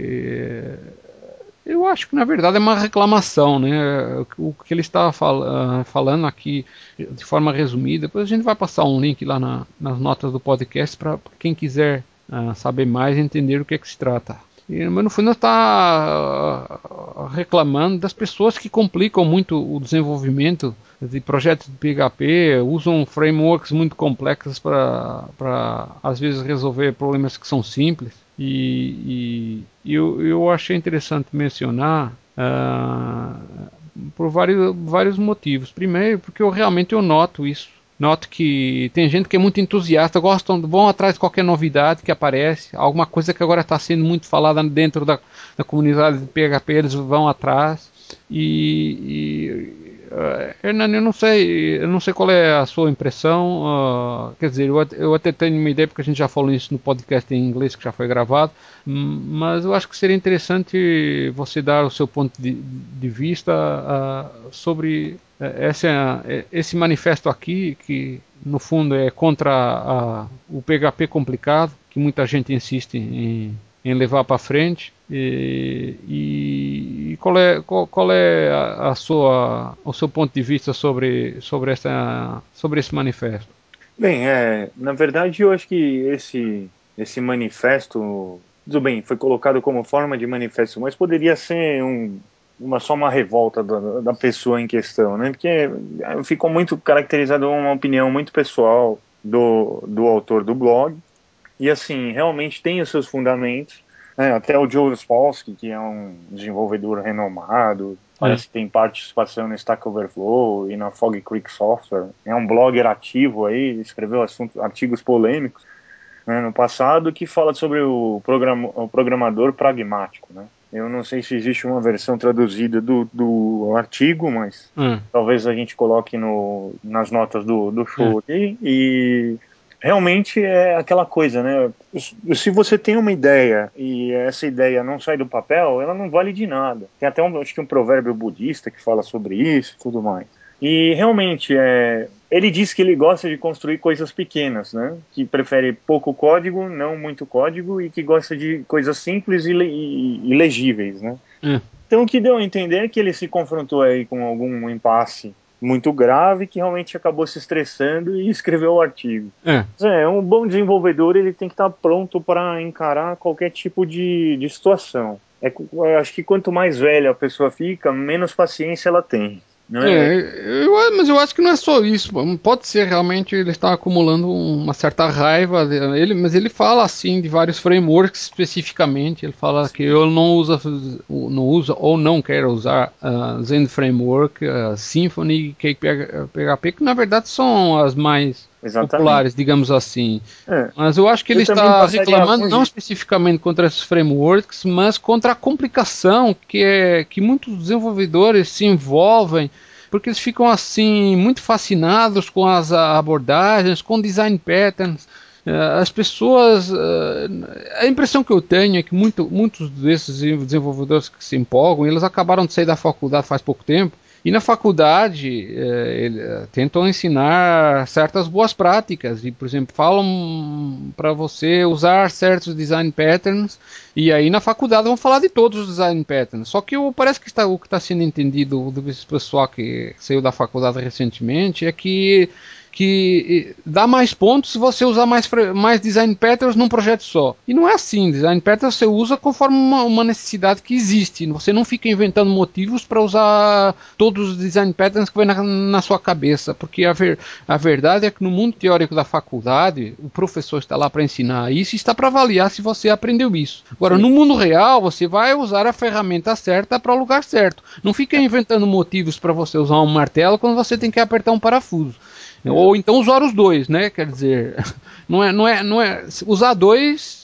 eu acho que na verdade é uma reclamação, né? O que ele estava fal ah, falando aqui de forma resumida. Depois a gente vai passar um link lá na, nas notas do podcast para quem quiser uh, saber mais e entender o que é que se trata. E, mas no fundo está uh, reclamando das pessoas que complicam muito o desenvolvimento de projetos de PHP usam frameworks muito complexos para, às vezes, resolver problemas que são simples. E, e eu, eu achei interessante mencionar uh, por vários, vários motivos. Primeiro, porque eu realmente eu noto isso. Noto que tem gente que é muito entusiasta, gostam, vão atrás de qualquer novidade que aparece, alguma coisa que agora está sendo muito falada dentro da, da comunidade de PHP, eles vão atrás. E, e Uh, Hernani, eu não sei, eu não sei qual é a sua impressão. Uh, quer dizer, eu, eu, até tenho uma ideia porque a gente já falou isso no podcast em inglês que já foi gravado, mas eu acho que seria interessante você dar o seu ponto de, de vista uh, sobre essa, esse manifesto aqui que no fundo é contra a, o PHP complicado, que muita gente insiste em, em levar para frente. E, e, qual é, qual, qual é a, a, sua, o seu ponto de vista sobre, sobre, essa, sobre esse manifesto? Bem, é, na verdade eu acho que esse, esse manifesto, tudo bem, foi colocado como forma de manifesto, mas poderia ser um, uma, só uma revolta da, da pessoa em questão, né? Porque é, ficou muito caracterizado uma opinião muito pessoal do, do autor do blog, e assim, realmente tem os seus fundamentos, é, até o Joe Spolsky, que é um desenvolvedor renomado, parece é. que tem participação no Stack Overflow e na Fog Creek Software. É um blogger ativo aí, escreveu assuntos, artigos polêmicos né, no passado que fala sobre o, programa, o programador pragmático, né? Eu não sei se existe uma versão traduzida do, do artigo, mas hum. talvez a gente coloque no, nas notas do, do show hum. aqui. E realmente é aquela coisa, né? Se você tem uma ideia e essa ideia não sai do papel, ela não vale de nada. Tem até um, acho que um provérbio budista que fala sobre isso e tudo mais. E realmente, é, ele diz que ele gosta de construir coisas pequenas, né? Que prefere pouco código, não muito código, e que gosta de coisas simples e, e, e legíveis, né? É. Então, o que deu a entender é que ele se confrontou aí com algum impasse muito grave que realmente acabou se estressando e escreveu o artigo. É. é um bom desenvolvedor ele tem que estar pronto para encarar qualquer tipo de, de situação. É, acho que quanto mais velha a pessoa fica, menos paciência ela tem. É? é eu, mas eu acho que não é só isso. Pode ser realmente ele está acumulando uma certa raiva dele, mas ele fala assim de vários frameworks especificamente. Ele fala que eu não usa, não usa ou não quer usar uh, Zen Framework, uh, Symfony, PHP, que na verdade são as mais Exatamente. populares, digamos assim. É. Mas eu acho que ele eu está reclamando não especificamente contra esses frameworks, mas contra a complicação que, é, que muitos desenvolvedores se envolvem porque eles ficam assim muito fascinados com as abordagens, com design patterns. Uh, as pessoas, uh, a impressão que eu tenho é que muito, muitos desses desenvolvedores que se empolgam, eles acabaram de sair da faculdade faz pouco tempo e na faculdade, eh, ele, eh, tentam ensinar certas boas práticas e, por exemplo, falam para você usar certos design patterns e aí na faculdade vão falar de todos os design patterns. Só que o, parece que está, o que está sendo entendido do pessoal que saiu da faculdade recentemente é que que dá mais pontos se você usar mais, mais design patterns num projeto só. E não é assim. Design patterns você usa conforme uma, uma necessidade que existe. Você não fica inventando motivos para usar todos os design patterns que vem na, na sua cabeça. Porque a, ver, a verdade é que no mundo teórico da faculdade, o professor está lá para ensinar isso e está para avaliar se você aprendeu isso. Agora, no mundo real, você vai usar a ferramenta certa para o lugar certo. Não fica inventando motivos para você usar um martelo quando você tem que apertar um parafuso. Ou então usar os dois, né? Quer dizer, não é, não é, não é usar dois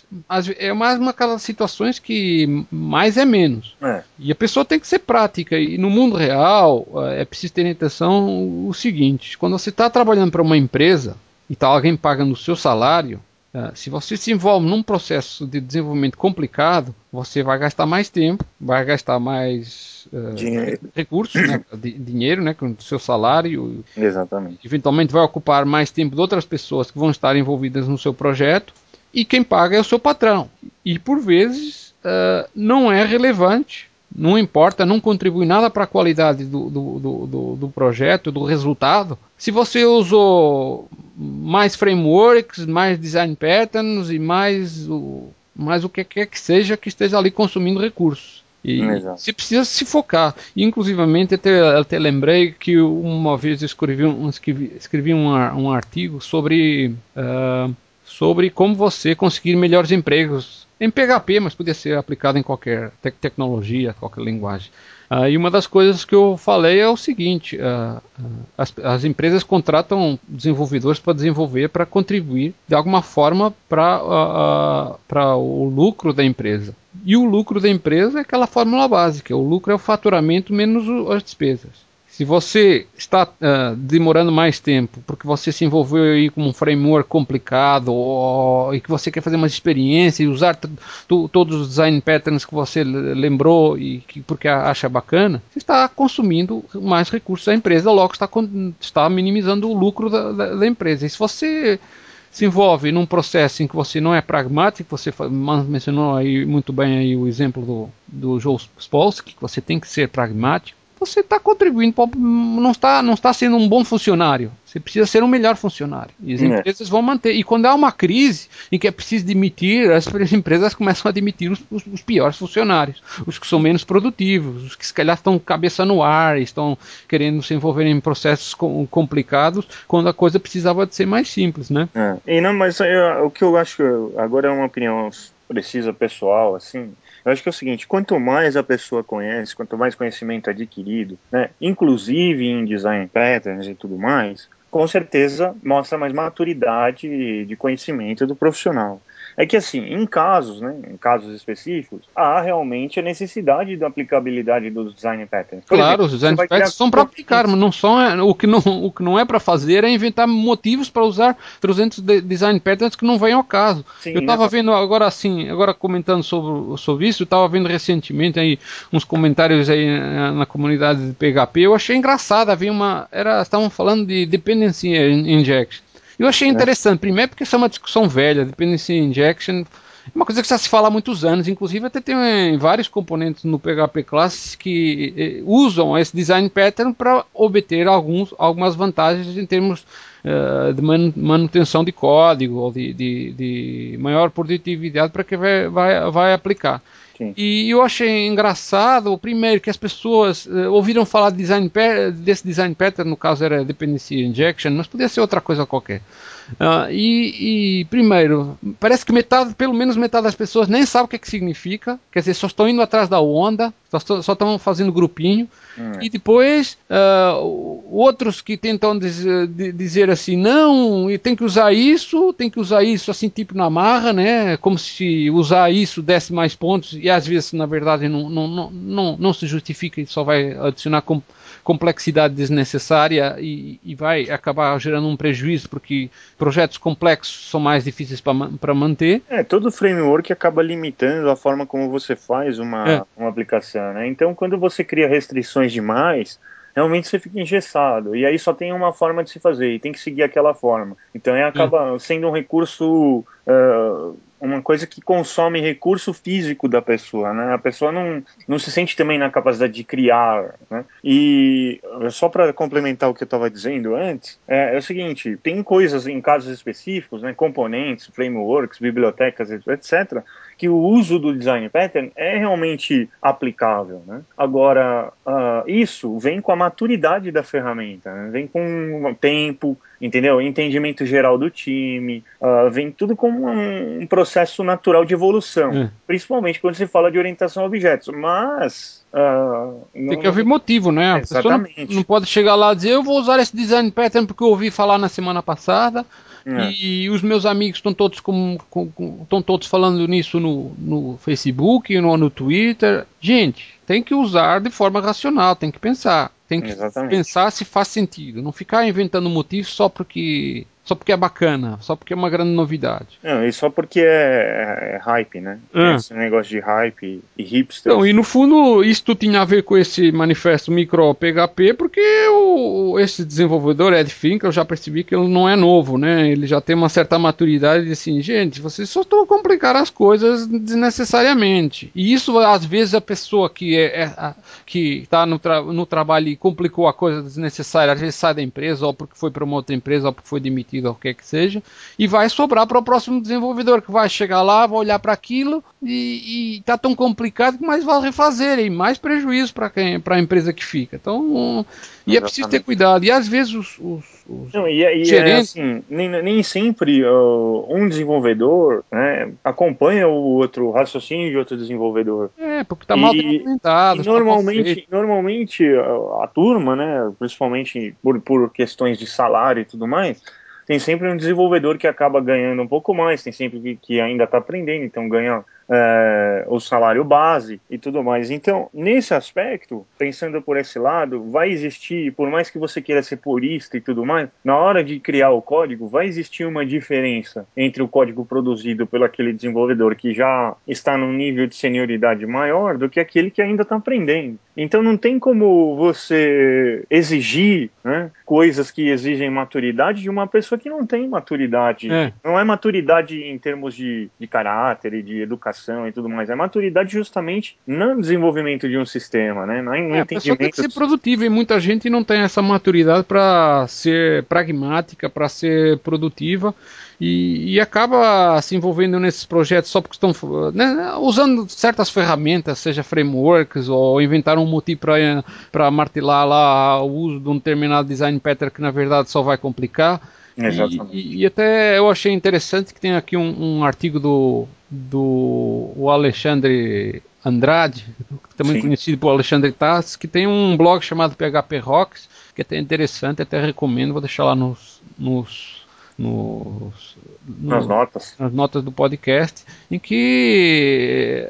é mais uma daquelas situações que mais é menos. É. E a pessoa tem que ser prática. E no mundo real é preciso ter em atenção o seguinte: quando você está trabalhando para uma empresa e está alguém pagando o seu salário, é, se você se envolve num processo de desenvolvimento complicado, você vai gastar mais tempo, vai gastar mais uh, dinheiro. recursos, né, dinheiro, né, com o seu salário. Exatamente. Eventualmente vai ocupar mais tempo de outras pessoas que vão estar envolvidas no seu projeto e quem paga é o seu patrão. E por vezes uh, não é relevante, não importa, não contribui nada para a qualidade do, do, do, do, projeto, do resultado. Se você usou mais frameworks, mais design patterns e mais o, mais o que quer que seja que esteja ali consumindo recursos. E você precisa se focar. Inclusivamente, até, até lembrei que uma vez escrevi um, escrevi, escrevi um, um artigo sobre, uh, sobre como você conseguir melhores empregos em PHP, mas podia ser aplicado em qualquer te tecnologia, qualquer linguagem. Uh, e uma das coisas que eu falei é o seguinte: uh, as, as, empresas contratam desenvolvedores para desenvolver, para contribuir de alguma forma para o lucro da empresa. E o lucro da empresa é aquela fórmula básica: o lucro é o faturamento menos as despesas. Se você está uh, demorando mais tempo porque você se envolveu aí com um framework complicado ou, e que você quer fazer uma experiência e usar todos os design patterns que você lembrou e que porque acha bacana, você está consumindo mais recursos da empresa, logo está, está minimizando o lucro da, da, da empresa. E se você se envolve num processo em que você não é pragmático, você mencionou aí muito bem aí o exemplo do, do Joe Spolsky, que você tem que ser pragmático, você está contribuindo, não está, não está sendo um bom funcionário. Você precisa ser um melhor funcionário. E as é. empresas vão manter. E quando há uma crise em que é preciso demitir, as empresas começam a demitir os, os, os piores funcionários, os que são menos produtivos, os que se calhar estão cabeça no ar, estão querendo se envolver em processos complicados, quando a coisa precisava de ser mais simples, né? É. E não, mas eu, o que eu acho que agora é uma opinião precisa pessoal, assim, eu acho que é o seguinte: quanto mais a pessoa conhece, quanto mais conhecimento adquirido, né, inclusive em design patterns e tudo mais, com certeza mostra mais maturidade de conhecimento do profissional. É que assim, em casos, né, em casos específicos, há realmente a necessidade da aplicabilidade dos design patterns. Por claro, exemplo, os design patterns são para aplicar, mas não são, é, o, que não, o que não é para fazer é inventar motivos para usar 300 de design patterns que não vêm ao caso. Sim, eu estava vendo agora assim, agora comentando sobre, sobre isso, eu estava vendo recentemente aí uns comentários aí na, na comunidade de PHP, eu achei engraçado, havia uma, era, estavam falando de dependency injection. Eu achei é. interessante, primeiro porque isso é uma discussão velha, dependency injection é uma coisa que já se fala há muitos anos, inclusive até tem eh, vários componentes no PHP Classes que eh, usam esse design pattern para obter alguns, algumas vantagens em termos uh, de manutenção de código ou de, de, de maior produtividade para quem vai, vai, vai aplicar. E eu achei engraçado, primeiro, que as pessoas uh, ouviram falar de design desse design pattern, no caso era dependency injection, mas podia ser outra coisa qualquer. Uh, e, e, primeiro, parece que metade, pelo menos metade das pessoas nem sabe o que, é que significa, quer dizer, só estão indo atrás da onda, só, estão fazendo grupinho. Hum. E depois, uh, outros que tentam diz, dizer assim: não, tem que usar isso, tem que usar isso assim, tipo na marra, né? Como se usar isso desse mais pontos, e às vezes, na verdade, não, não, não, não, não se justifica e só vai adicionar. Com, complexidade desnecessária e, e, vai acabar gerando um prejuízo porque projetos complexos são mais difíceis para manter. É, todo framework acaba limitando a forma como você faz uma, é. uma aplicação, né? Então, quando você cria restrições demais, realmente você fica engessado. E aí só tem uma forma de se fazer, e tem que seguir aquela forma. Então aí acaba sendo um recurso uh, uma coisa que consome recurso físico da pessoa, né? A pessoa não, não se sente também na capacidade de criar, né? E só para complementar o que eu estava dizendo antes, é, é, o seguinte: tem coisas em casos específicos, né? Componentes, frameworks, bibliotecas, etc que o uso do design pattern é realmente aplicável. Né? Agora, uh, isso vem com a maturidade da ferramenta, né? vem com o tempo, entendeu? Entendimento geral do time, uh, vem tudo como um, um, processo natural de evolução, é. principalmente quando se fala de orientação a objetos. Mas Uh, não... Tem que haver motivo, né? Exatamente. Não, não, pode chegar lá e dizer eu vou usar esse design pattern porque eu ouvi falar na semana passada é. E os meus amigos estão todos com, com, com, estão todos falando nisso no, no Facebook, no, no Twitter. Gente, tem que usar de forma racional, tem que pensar. Tem que Exatamente. pensar se faz sentido. Não ficar inventando motivos só porque só porque é bacana, só porque é uma grande novidade. Não, e só porque é, é hype, né? É. Esse negócio de hype e hipster. Então, e no fundo, isso tinha a ver com esse manifesto micro PHP, porque o, esse desenvolvedor, Ed Fink, eu já percebi que ele não é novo, né? Ele já tem uma certa maturidade de assim, gente, vocês só estão a complicar as coisas desnecessariamente. E isso, às vezes, a pessoa que é, é que está no, tra no trabalho e complicou a coisa desnecessária, às vezes sai da empresa, ou porque foi para uma outra empresa, ou porque foi demitido ou o que que seja, e vai sobrar para o próximo desenvolvedor que vai chegar lá, vai olhar para aquilo e está tão complicado que mais vale refazer e mais prejuízo para quem para a empresa que fica. Então, e é preciso ter cuidado. E às vezes os, os, os Não, e, é, e é gerentes... É assim, nem, nem sempre uh, um desenvolvedor né, acompanha o outro raciocínio de outro desenvolvedor. É, porque está mal documentado. Tá normalmente, tá normalmente a, a, turma, né, principalmente por, por questões de salário e tudo mais, tem sempre um desenvolvedor que acaba ganhando um pouco mais, tem sempre que, que ainda está aprendendo, então ganha é, o salário base e tudo mais. Então, nesse aspecto, pensando por esse lado, vai existir, por mais que você queira ser purista e tudo mais, na hora de criar o código, vai existir uma diferença entre o código produzido pelo aquele desenvolvedor que já está num nível de senioridade maior do que aquele que ainda está aprendendo. Então, não tem como você exigir né, coisas que exigem maturidade de uma pessoa que não tem maturidade. É. Não é maturidade em termos de, de caráter e de educação e tudo mais. É maturidade justamente no desenvolvimento de um sistema, né? No é, a pessoa tem que ser produtiva e muita gente não tem essa maturidade para ser pragmática, para ser produtiva e, e, acaba se envolvendo nesses projetos só porque estão né, usando certas ferramentas, seja frameworks ou inventar um motivo para martelar lá o uso de um determinado design pattern que na verdade só vai complicar. E, e, até eu achei interessante que tem aqui um, um artigo do, do o Alexandre Andrade, também Sim. conhecido por Alexandre Tassi, que tem um blog chamado PHP Rocks, que é até interessante, até recomendo, vou deixar lá nos, nos, nos no, nas notas nas notas do podcast em que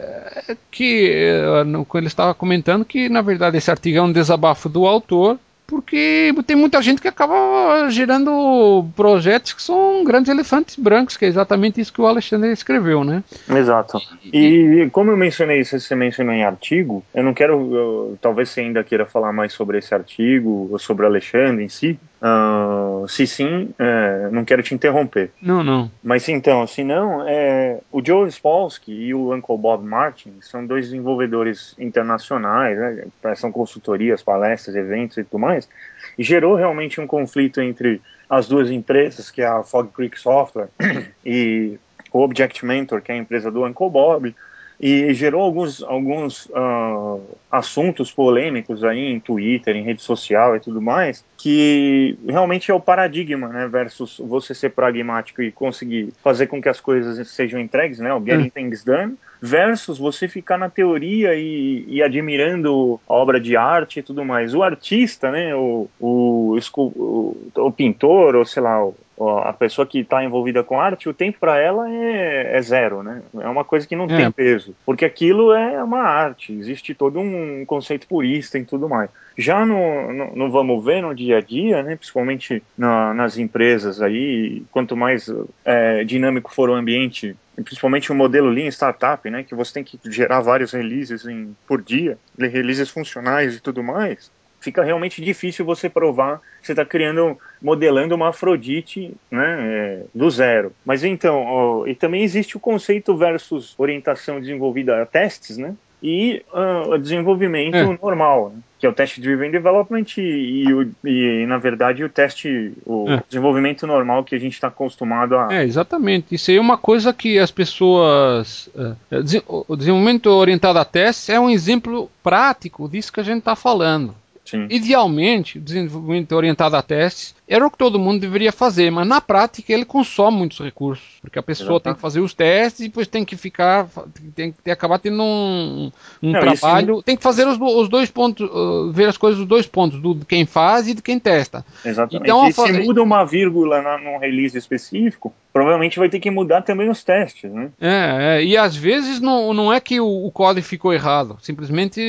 que quando ele estava comentando que na verdade esse artigo é um desabafo do autor porque tem muita gente que acaba gerando projetos que são grandes elefantes brancos, que é exatamente isso que o Alexandre escreveu, né? Exato. E, e como eu mencionei isso, você mencionou em artigo, eu não quero, eu, talvez você ainda queira falar mais sobre esse artigo, ou sobre o Alexandre em si, Uh, se sim, é, não quero te interromper. Não, não. Mas então, se não, é, o Joe Spolsky e o Uncle Bob Martin são dois desenvolvedores internacionais, né, são consultorias, palestras, eventos e tudo mais, e gerou realmente um conflito entre as duas empresas, que é a Fog Creek Software e o Object Mentor, que é a empresa do Uncle Bob, e gerou alguns, alguns uh, assuntos polêmicos aí em Twitter, em rede social e tudo mais, que realmente é o paradigma, né, versus você ser pragmático e conseguir fazer com que as coisas sejam entregues, né, o getting hum. things done, versus você ficar na teoria e, e, admirando a obra de arte e tudo mais. O artista, né, o, o, o, o pintor, ou sei lá, a pessoa que está envolvida com arte, o tempo para ela é, é, zero, né? É uma coisa que não é. tem peso, porque aquilo é uma arte, existe todo um conceito purista e tudo mais. Já no, no, no, vamos ver no dia a dia, né, principalmente na, nas empresas aí, quanto mais é, dinâmico for o ambiente, principalmente o modelo Lean Startup, né, que você tem que gerar vários releases em, por dia, releases funcionais e tudo mais, fica realmente difícil você provar você está criando, modelando uma Afrodite né, é, do zero. Mas então, ó, e também existe o conceito versus orientação desenvolvida a testes, né? E uh, o desenvolvimento é. normal, né, que é o Test Driven Development e, e, e, na verdade, o teste, o é. desenvolvimento normal que a gente está acostumado a. É, exatamente. Isso aí é uma coisa que as pessoas. É, o desenvolvimento orientado a testes é um exemplo prático disso que a gente está falando. Sim. Idealmente, desenvolvimento orientado a testes era o que todo mundo deveria fazer, mas na prática ele consome muitos recursos, porque a pessoa Exatamente. tem que fazer os testes e depois tem que ficar, tem que acabar tendo um, um Não, trabalho, isso... tem que fazer os, os dois pontos, uh, ver as coisas dos dois pontos, do de quem faz e de quem testa. Exatamente. Então, e se muda uma vírgula na, num release específico, provavelmente vai ter que mudar também os testes, né? É, é e às vezes não, não é que o, o código ficou errado, simplesmente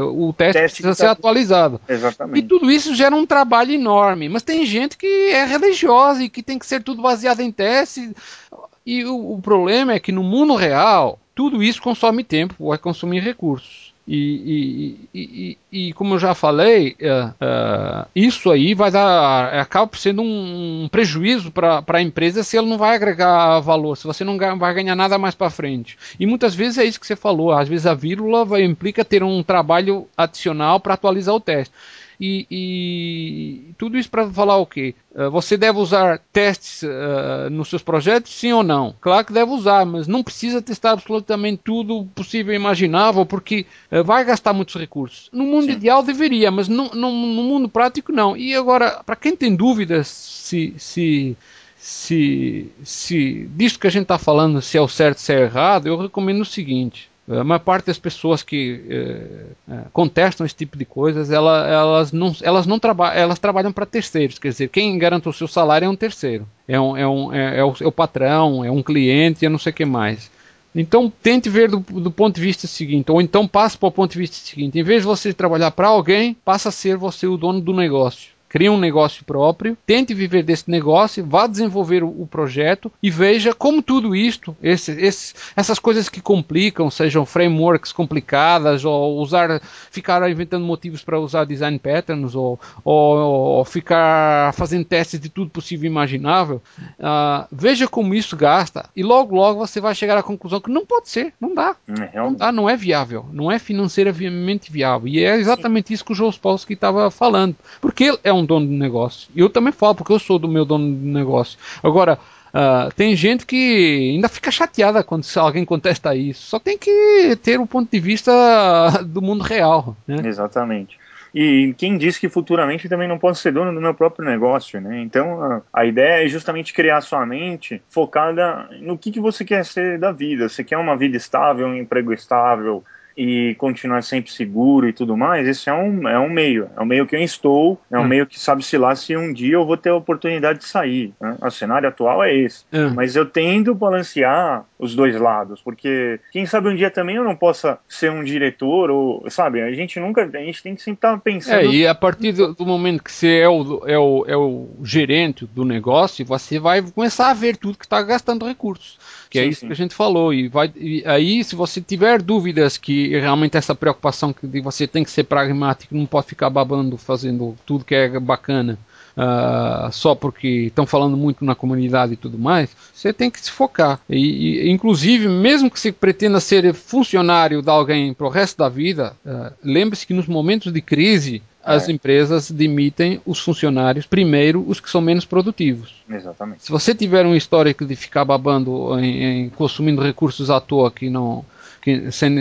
o teste, teste precisa ser tá... atualizado. Exatamente. E tudo isso gera um trabalho enorme, mas tem tem gente que é religiosa e que tem que ser tudo baseado em testes. E o, o problema é que no mundo real, tudo isso consome tempo, vai consumir recursos. E, e, e, e, como eu já falei, uh, uh, isso aí vai dar, acaba sendo um, um prejuízo para a empresa se ela não vai agregar valor, se você não vai ganhar nada mais para frente. E muitas vezes é isso que você falou, às vezes a vírgula vai, implica ter um trabalho adicional para atualizar o teste. E, e tudo isso para falar o quê? Uh, você deve usar testes uh, nos seus projetos, sim ou não? Claro que deve usar, mas não precisa testar absolutamente tudo possível e imaginável, porque uh, vai gastar muitos recursos. No mundo sim. ideal deveria, mas no, no, no mundo prático não. E agora, para quem tem dúvidas se, se se, se disso que a gente está falando, se é o certo, se é errado, eu recomendo o seguinte: a maior parte das pessoas que é, contestam esse tipo de coisas, ela, elas não, elas não trabalham, elas trabalham para terceiros, quer dizer, quem garante o seu salário é um terceiro, é, um, é, um, é, é, o, é o, patrão, é um cliente, é não sei o que mais. Então tente ver do, do, ponto de vista seguinte, ou então passe para o ponto de vista seguinte, em vez de você trabalhar para alguém, passa a ser você o dono do negócio crie um negócio próprio, tente viver desse negócio, vá desenvolver o, o projeto e veja como tudo isto, esse, esse, essas coisas que complicam, sejam frameworks complicadas, ou usar, ficar inventando motivos para usar design patterns, ou, ou, ou, ficar fazendo testes de tudo possível e imaginável, uh, veja como isso gasta e logo logo você vai chegar à conclusão que não pode ser, não dá, é, não dá, não é viável, não é financeiramente viável. E é exatamente isso que o Joe Spolsky estava falando, porque é um um dono de negócio. E eu também falo, porque eu sou do meu dono de negócio. Agora, uh, tem gente que ainda fica chateada quando alguém contesta isso. Só tem que ter o um ponto de vista do mundo real. Né? Exatamente. E quem disse que futuramente também não posso ser dono do meu próprio negócio, né? Então a ideia é justamente criar sua mente focada no que, que você quer ser da vida. Você quer uma vida estável, um emprego estável, e continuar sempre seguro e tudo mais, esse é um, é um meio. É um meio que eu estou, é um hum. meio que sabe-se lá se um dia eu vou ter a oportunidade de sair. Né? O cenário atual é esse. Hum. Mas eu tendo balancear os dois lados, porque quem sabe um dia também eu não possa ser um diretor, ou, sabe, a gente nunca, a gente tem que sempre estar pensando. É, e a partir do, do momento que você é o, é, o, é o gerente do negócio, você vai começar a ver tudo que está gastando recursos que é sim, é isso sim. que a gente falou. E, vai, e aí, se você tiver dúvidas que realmente essa preocupação de você tem que ser pragmático, não pode ficar babando, fazendo tudo que é bacana. Uh, só porque estão falando muito na comunidade e tudo mais, você tem que se focar. E, e inclusive, mesmo que você pretenda ser funcionário de alguém para o resto da vida, uh, lembre-se que nos momentos de crise as é. empresas demitem os funcionários primeiro os que são menos produtivos. Exatamente. Se você tiver um histórico de ficar babando em, em consumindo recursos à toa que não que, sem,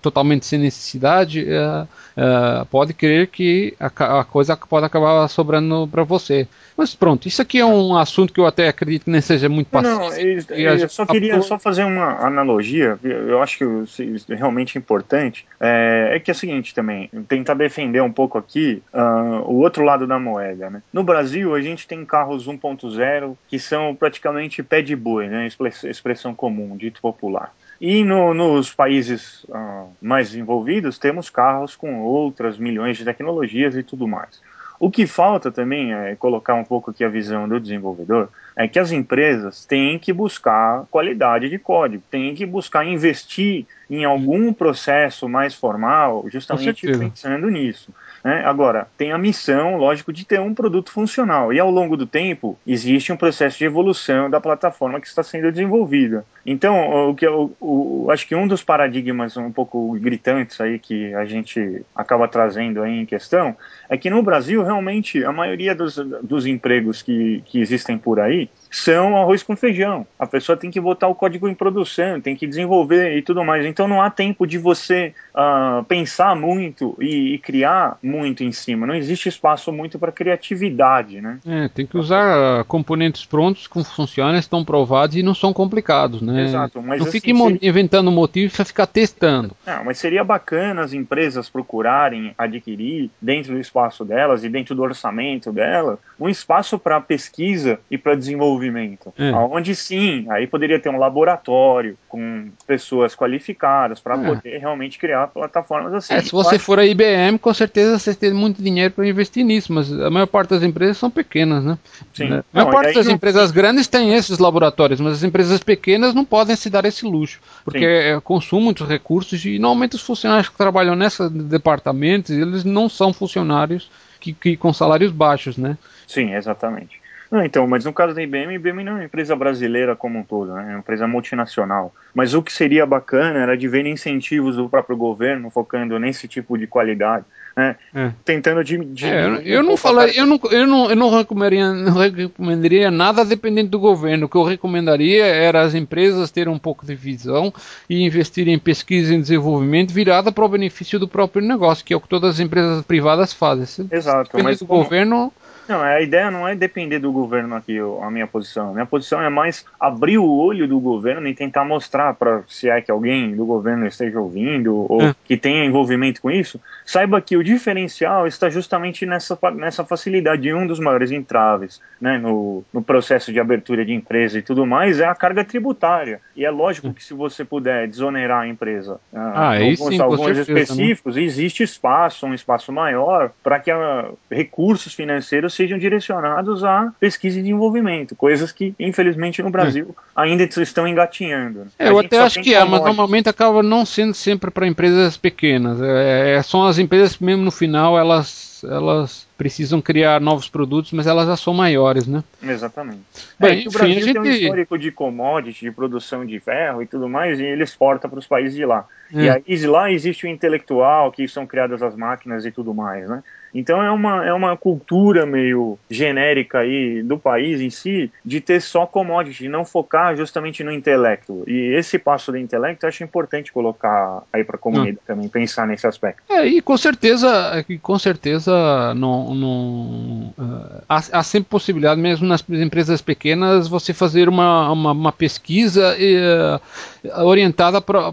totalmente sem necessidade, uh, uh, pode crer que a, a, coisa pode acabar sobrando para você. Mas pronto, isso aqui é um assunto que eu até acredito que nem seja muito pacífico. Não, eu, eu só queria só fazer uma analogia, eu acho que realmente importante, é, é, que é o seguinte também, tentar defender um pouco aqui uh, o outro lado da moeda. Né? No Brasil, a gente tem carros 1.0 que são praticamente pé de boi, né? expressão comum, dito popular. E no, nos países uh, mais desenvolvidos, temos carros com outras milhões de tecnologias e tudo mais. O que falta também é colocar um pouco aqui a visão do desenvolvedor, é que as empresas têm que buscar qualidade de código, têm que buscar investir em algum processo mais formal, justamente pensando nisso. Né? Agora, tem a missão, lógico, de ter um produto funcional. E ao longo do tempo, existe um processo de evolução da plataforma que está sendo desenvolvida. Então, o que eu, o, acho que um dos paradigmas um pouco gritantes aí que a gente acaba trazendo aí em questão é que no Brasil, realmente, a maioria dos, dos empregos que, que existem por aí são arroz com feijão. A pessoa tem que botar o código em produção, tem que desenvolver e tudo mais. Então não há tempo de você uh, pensar muito e, e, criar muito em cima. Não existe espaço muito para criatividade, né? É, tem que usar componentes prontos que funcionam, estão provados e não são complicados, né? Exato. Mas não assim, fique seria... inventando motivos para ficar testando. Não, mas seria bacana as empresas procurarem adquirir dentro do espaço delas e dentro do orçamento delas um espaço para pesquisa e para desenvolvimento desenvolvimento. É. Onde sim, aí poderia ter um laboratório com pessoas qualificadas para é. poder realmente criar plataformas assim. É, se você for a IBM, com certeza você tem muito dinheiro para investir nisso, mas a maior parte das empresas são pequenas, né? Sim. A maior não, parte das não... empresas grandes tem esses laboratórios, mas as empresas pequenas não podem se dar esse luxo, porque é, consumem muitos recursos e normalmente os funcionários que trabalham nesses departamentos, eles não são funcionários que, que com salários baixos, né? Sim, exatamente. Não, então, mas no caso da IBM, a IBM não é uma empresa brasileira como um todo, né? é uma empresa multinacional. Mas o que seria bacana era de ver incentivos do próprio governo focando nesse tipo de qualidade. Né? É. Tentando de, de é, eu, eu não eu não, eu não, eu não recomendaria, não recomendaria nada dependente do governo. O que eu recomendaria era as empresas terem um pouco de visão e investirem em pesquisa e desenvolvimento virada para o benefício do próprio negócio, que é o que todas as empresas privadas fazem. Exato. mas o governo não, a ideia não é depender do governo aqui, a minha posição. A minha posição é mais abrir o olho do governo e tentar mostrar para se é que alguém do governo esteja ouvindo ou é. que tenha envolvimento com isso, saiba que o diferencial está justamente nessa, nessa facilidade. E um dos maiores entraves né, no, no processo de abertura de empresa e tudo mais é a carga tributária. E é lógico hum. que se você puder desonerar a empresa ah, ah alguns, sim, alguns né? específicos, né? existe espaço, um espaço maior, para que a, recursos financeiros sejam direcionados a pesquisa e desenvolvimento, coisas que, infelizmente, no Brasil é. ainda estão engatinhando. É, eu até acho que é, mas normalmente acaba não sendo sempre para empresas pequenas. É, é, são as empresas que, mesmo no final, elas, elas precisam criar novos produtos, mas elas já são maiores, né? Exatamente. Bem, é, o Brasil gente... tem um histórico de commodity, de produção de ferro e tudo mais, e ele exporta para os países de lá. É. E aí lá existe o intelectual, que são criadas as máquinas e tudo mais, né? Então é uma, é uma cultura meio genérica aí do país em si de ter só commodity, não focar justamente no intelecto. E esse passo do intelecto eu acho importante colocar aí para a comunidade ah. também pensar nesse aspecto. É, e com certeza, com certeza não, não, uh, há, há, sempre possibilidade, mesmo nas empresas pequenas, você fazer uma, uma, uma pesquisa uh, orientada para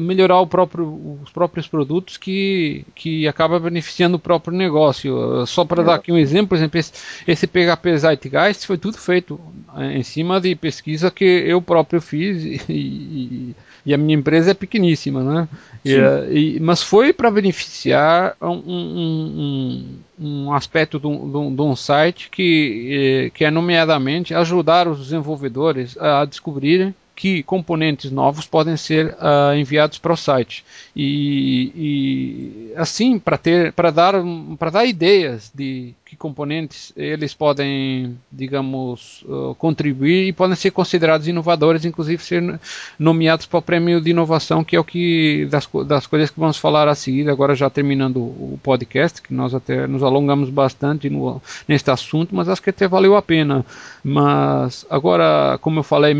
melhorar próprio, os próprios produtos que, que acaba beneficiando o próprio negócio. Só para é. dar aqui um exemplo, por exemplo, esse, esse PHP Zeitgeist foi tudo feito em cima de pesquisa que eu próprio fiz e, e, e a minha empresa é pequeníssima, né? E, e, mas foi para beneficiar um, um, um, um aspecto de um, site que, eh, que é nomeadamente ajudar os desenvolvedores a descobrirem que componentes novos podem ser uh, enviados para o site e, e assim para ter para dar para dar ideias de que componentes eles podem, digamos, uh, contribuir e podem ser considerados inovadores, inclusive ser nomeados para o prêmio de inovação, que é o que das, das coisas que vamos falar a seguir, agora já terminando o podcast, que nós até nos alongamos bastante no, neste assunto, mas acho que até valeu a pena. Mas agora, como eu falei,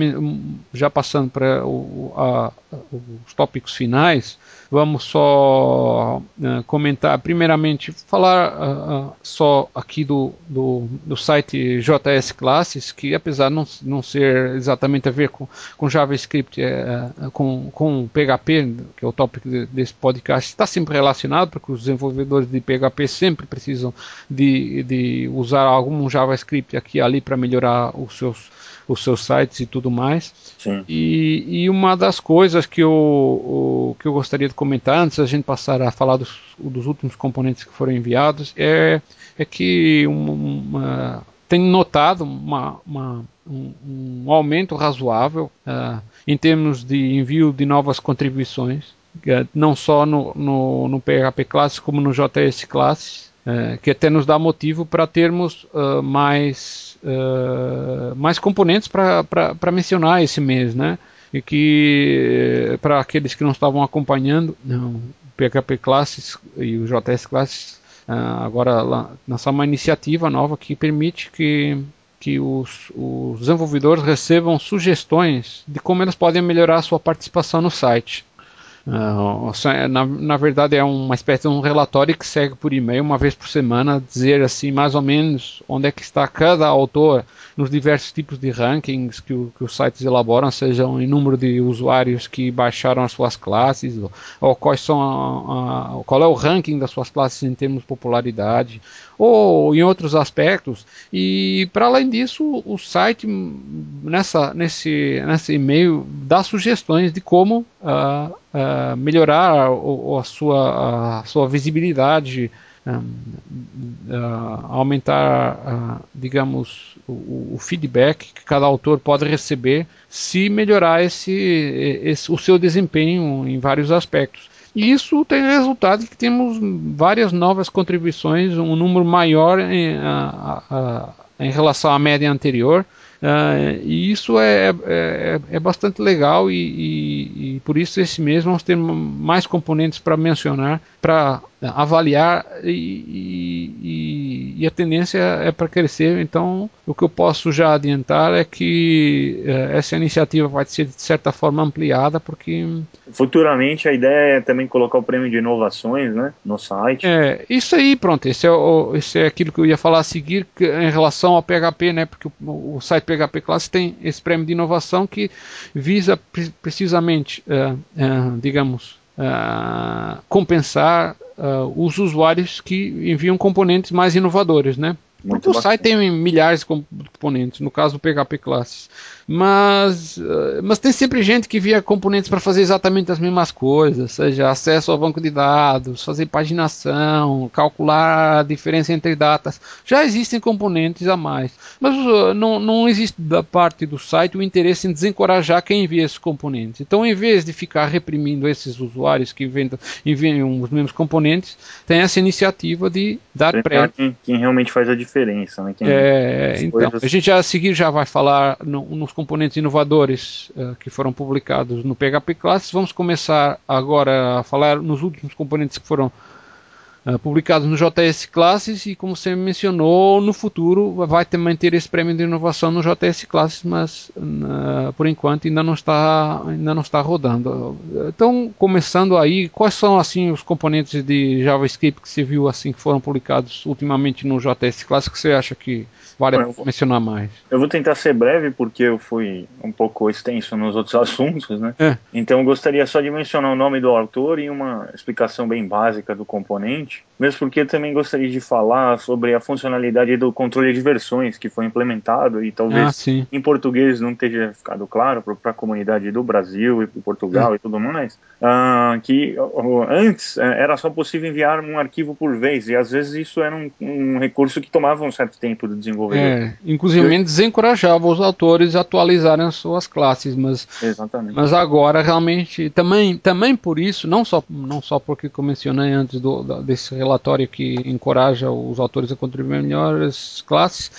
já passando para os tópicos finais, Vamos só uh, comentar, primeiramente, falar uh, só aqui do, do, do, site JS Classes, que apesar de não, não ser exatamente a ver com, com JavaScript, é, com, com PHP, que é o tópico de, desse podcast, está sempre relacionado, porque os desenvolvedores de PHP sempre precisam de, de usar algum JavaScript aqui e ali para melhorar os seus os seus sites e tudo mais. E, e, uma das coisas que eu, o, que eu gostaria de comentar antes da gente passar a falar dos, dos últimos componentes que foram enviados é, é que uma, tem notado uma, uma, um, um, aumento razoável uh, em termos de envio de novas contribuições, uh, não só no, no, no PHP Classes como no JS Classes, uh, que até nos dá motivo para termos mais uh, mais componentes para mencionar esse mês, né? E que para aqueles que não estavam acompanhando, o PHP Classes e o JS Classes uh, agora lançar uma iniciativa nova que permite que que os, os desenvolvedores recebam sugestões de como eles podem melhorar a sua participação no site. Uh, na, na, verdade é uma espécie de um relatório que segue por e-mail uma vez por semana, dizer assim mais ou menos onde é que está cada autor nos diversos tipos de rankings que, o, que os sites elaboram, sejam em número de usuários que baixaram as suas classes, ou, ou quais são a, a, qual é o ranking das suas classes em termos de popularidade, ou em outros aspectos. E para além disso, o site nessa, nesse, nesse e-mail dá sugestões de como uh, uh, melhorar a, sua, a sua visibilidade. Uh, aumentar, digamos, o, o, feedback que cada autor pode receber se melhorar esse, esse, o seu desempenho em vários aspectos. E isso tem resultado que temos várias novas contribuições, um número maior em, a, a, em relação à média anterior. Uh, e isso é, é, é bastante legal e, e, e, por isso esse mês vamos ter mais componentes para mencionar, para avaliar e, e, e, a tendência é para crescer. Então, o que eu posso já adiantar é que uh, essa iniciativa vai ser de certa forma ampliada, porque futuramente a ideia é também colocar o prêmio de inovações, né, no site. É isso aí, pronto. Esse é, o, esse é aquilo que eu ia falar a seguir que, em relação ao PHP, né, porque o, o site PHP Class tem esse prêmio de inovação que visa pre precisamente, uh, uh, digamos, uh, compensar os usuários que enviam componentes mais inovadores, né? Muito Porque o site tem milhares de componentes, no caso do PHP Classes. Mas, eh, mas tem sempre gente que via componentes para fazer exatamente as mesmas coisas, seja acesso ao banco de dados, fazer paginação, calcular a diferença entre datas. Já existem componentes a mais, mas uh, não, não existe da parte do site o interesse em desencorajar quem envia esses componentes. Então, em vez de ficar reprimindo esses usuários que enviam, enviam os mesmos componentes, tem essa iniciativa de dar pré. Quem, quem realmente faz a diferença, né? Quem é, então, coisas... a gente já a seguir já vai falar no, nos componentes inovadores uh, que foram publicados no PHP Classes. Vamos começar agora a falar nos últimos componentes que foram uh, publicados no JS Classes e, como você mencionou, no futuro vai também ter esse prêmio de inovação no JS Classes, mas uh, por enquanto ainda não está ainda não está rodando. Então, começando aí, quais são assim os componentes de JavaScript que você viu assim que foram publicados ultimamente no JS Classes que você acha que vale Bom, mencionar mais? Eu vou tentar ser breve porque eu fui um pouco extenso nos outros assuntos, né? É. Então, eu gostaria só de mencionar o nome do autor e uma explicação bem básica do componente, mesmo porque eu também gostaria de falar sobre a funcionalidade do controle de versões que foi implementado e talvez ah, em português não tenha ficado claro para a comunidade do Brasil e Portugal é. e tudo mais, uh, que uh, antes uh, era só possível enviar um arquivo por vez e às vezes isso era um, um recurso que tomava um certo tempo de desenvolvedor. É, inclusive eu... desencorajava os autores a atualizarem as suas classes, mas, Exatamente. mas agora realmente também, também por isso, não só, não só porque eu mencionei antes do, desse relatório que encoraja os autores a contribuir melhores classes,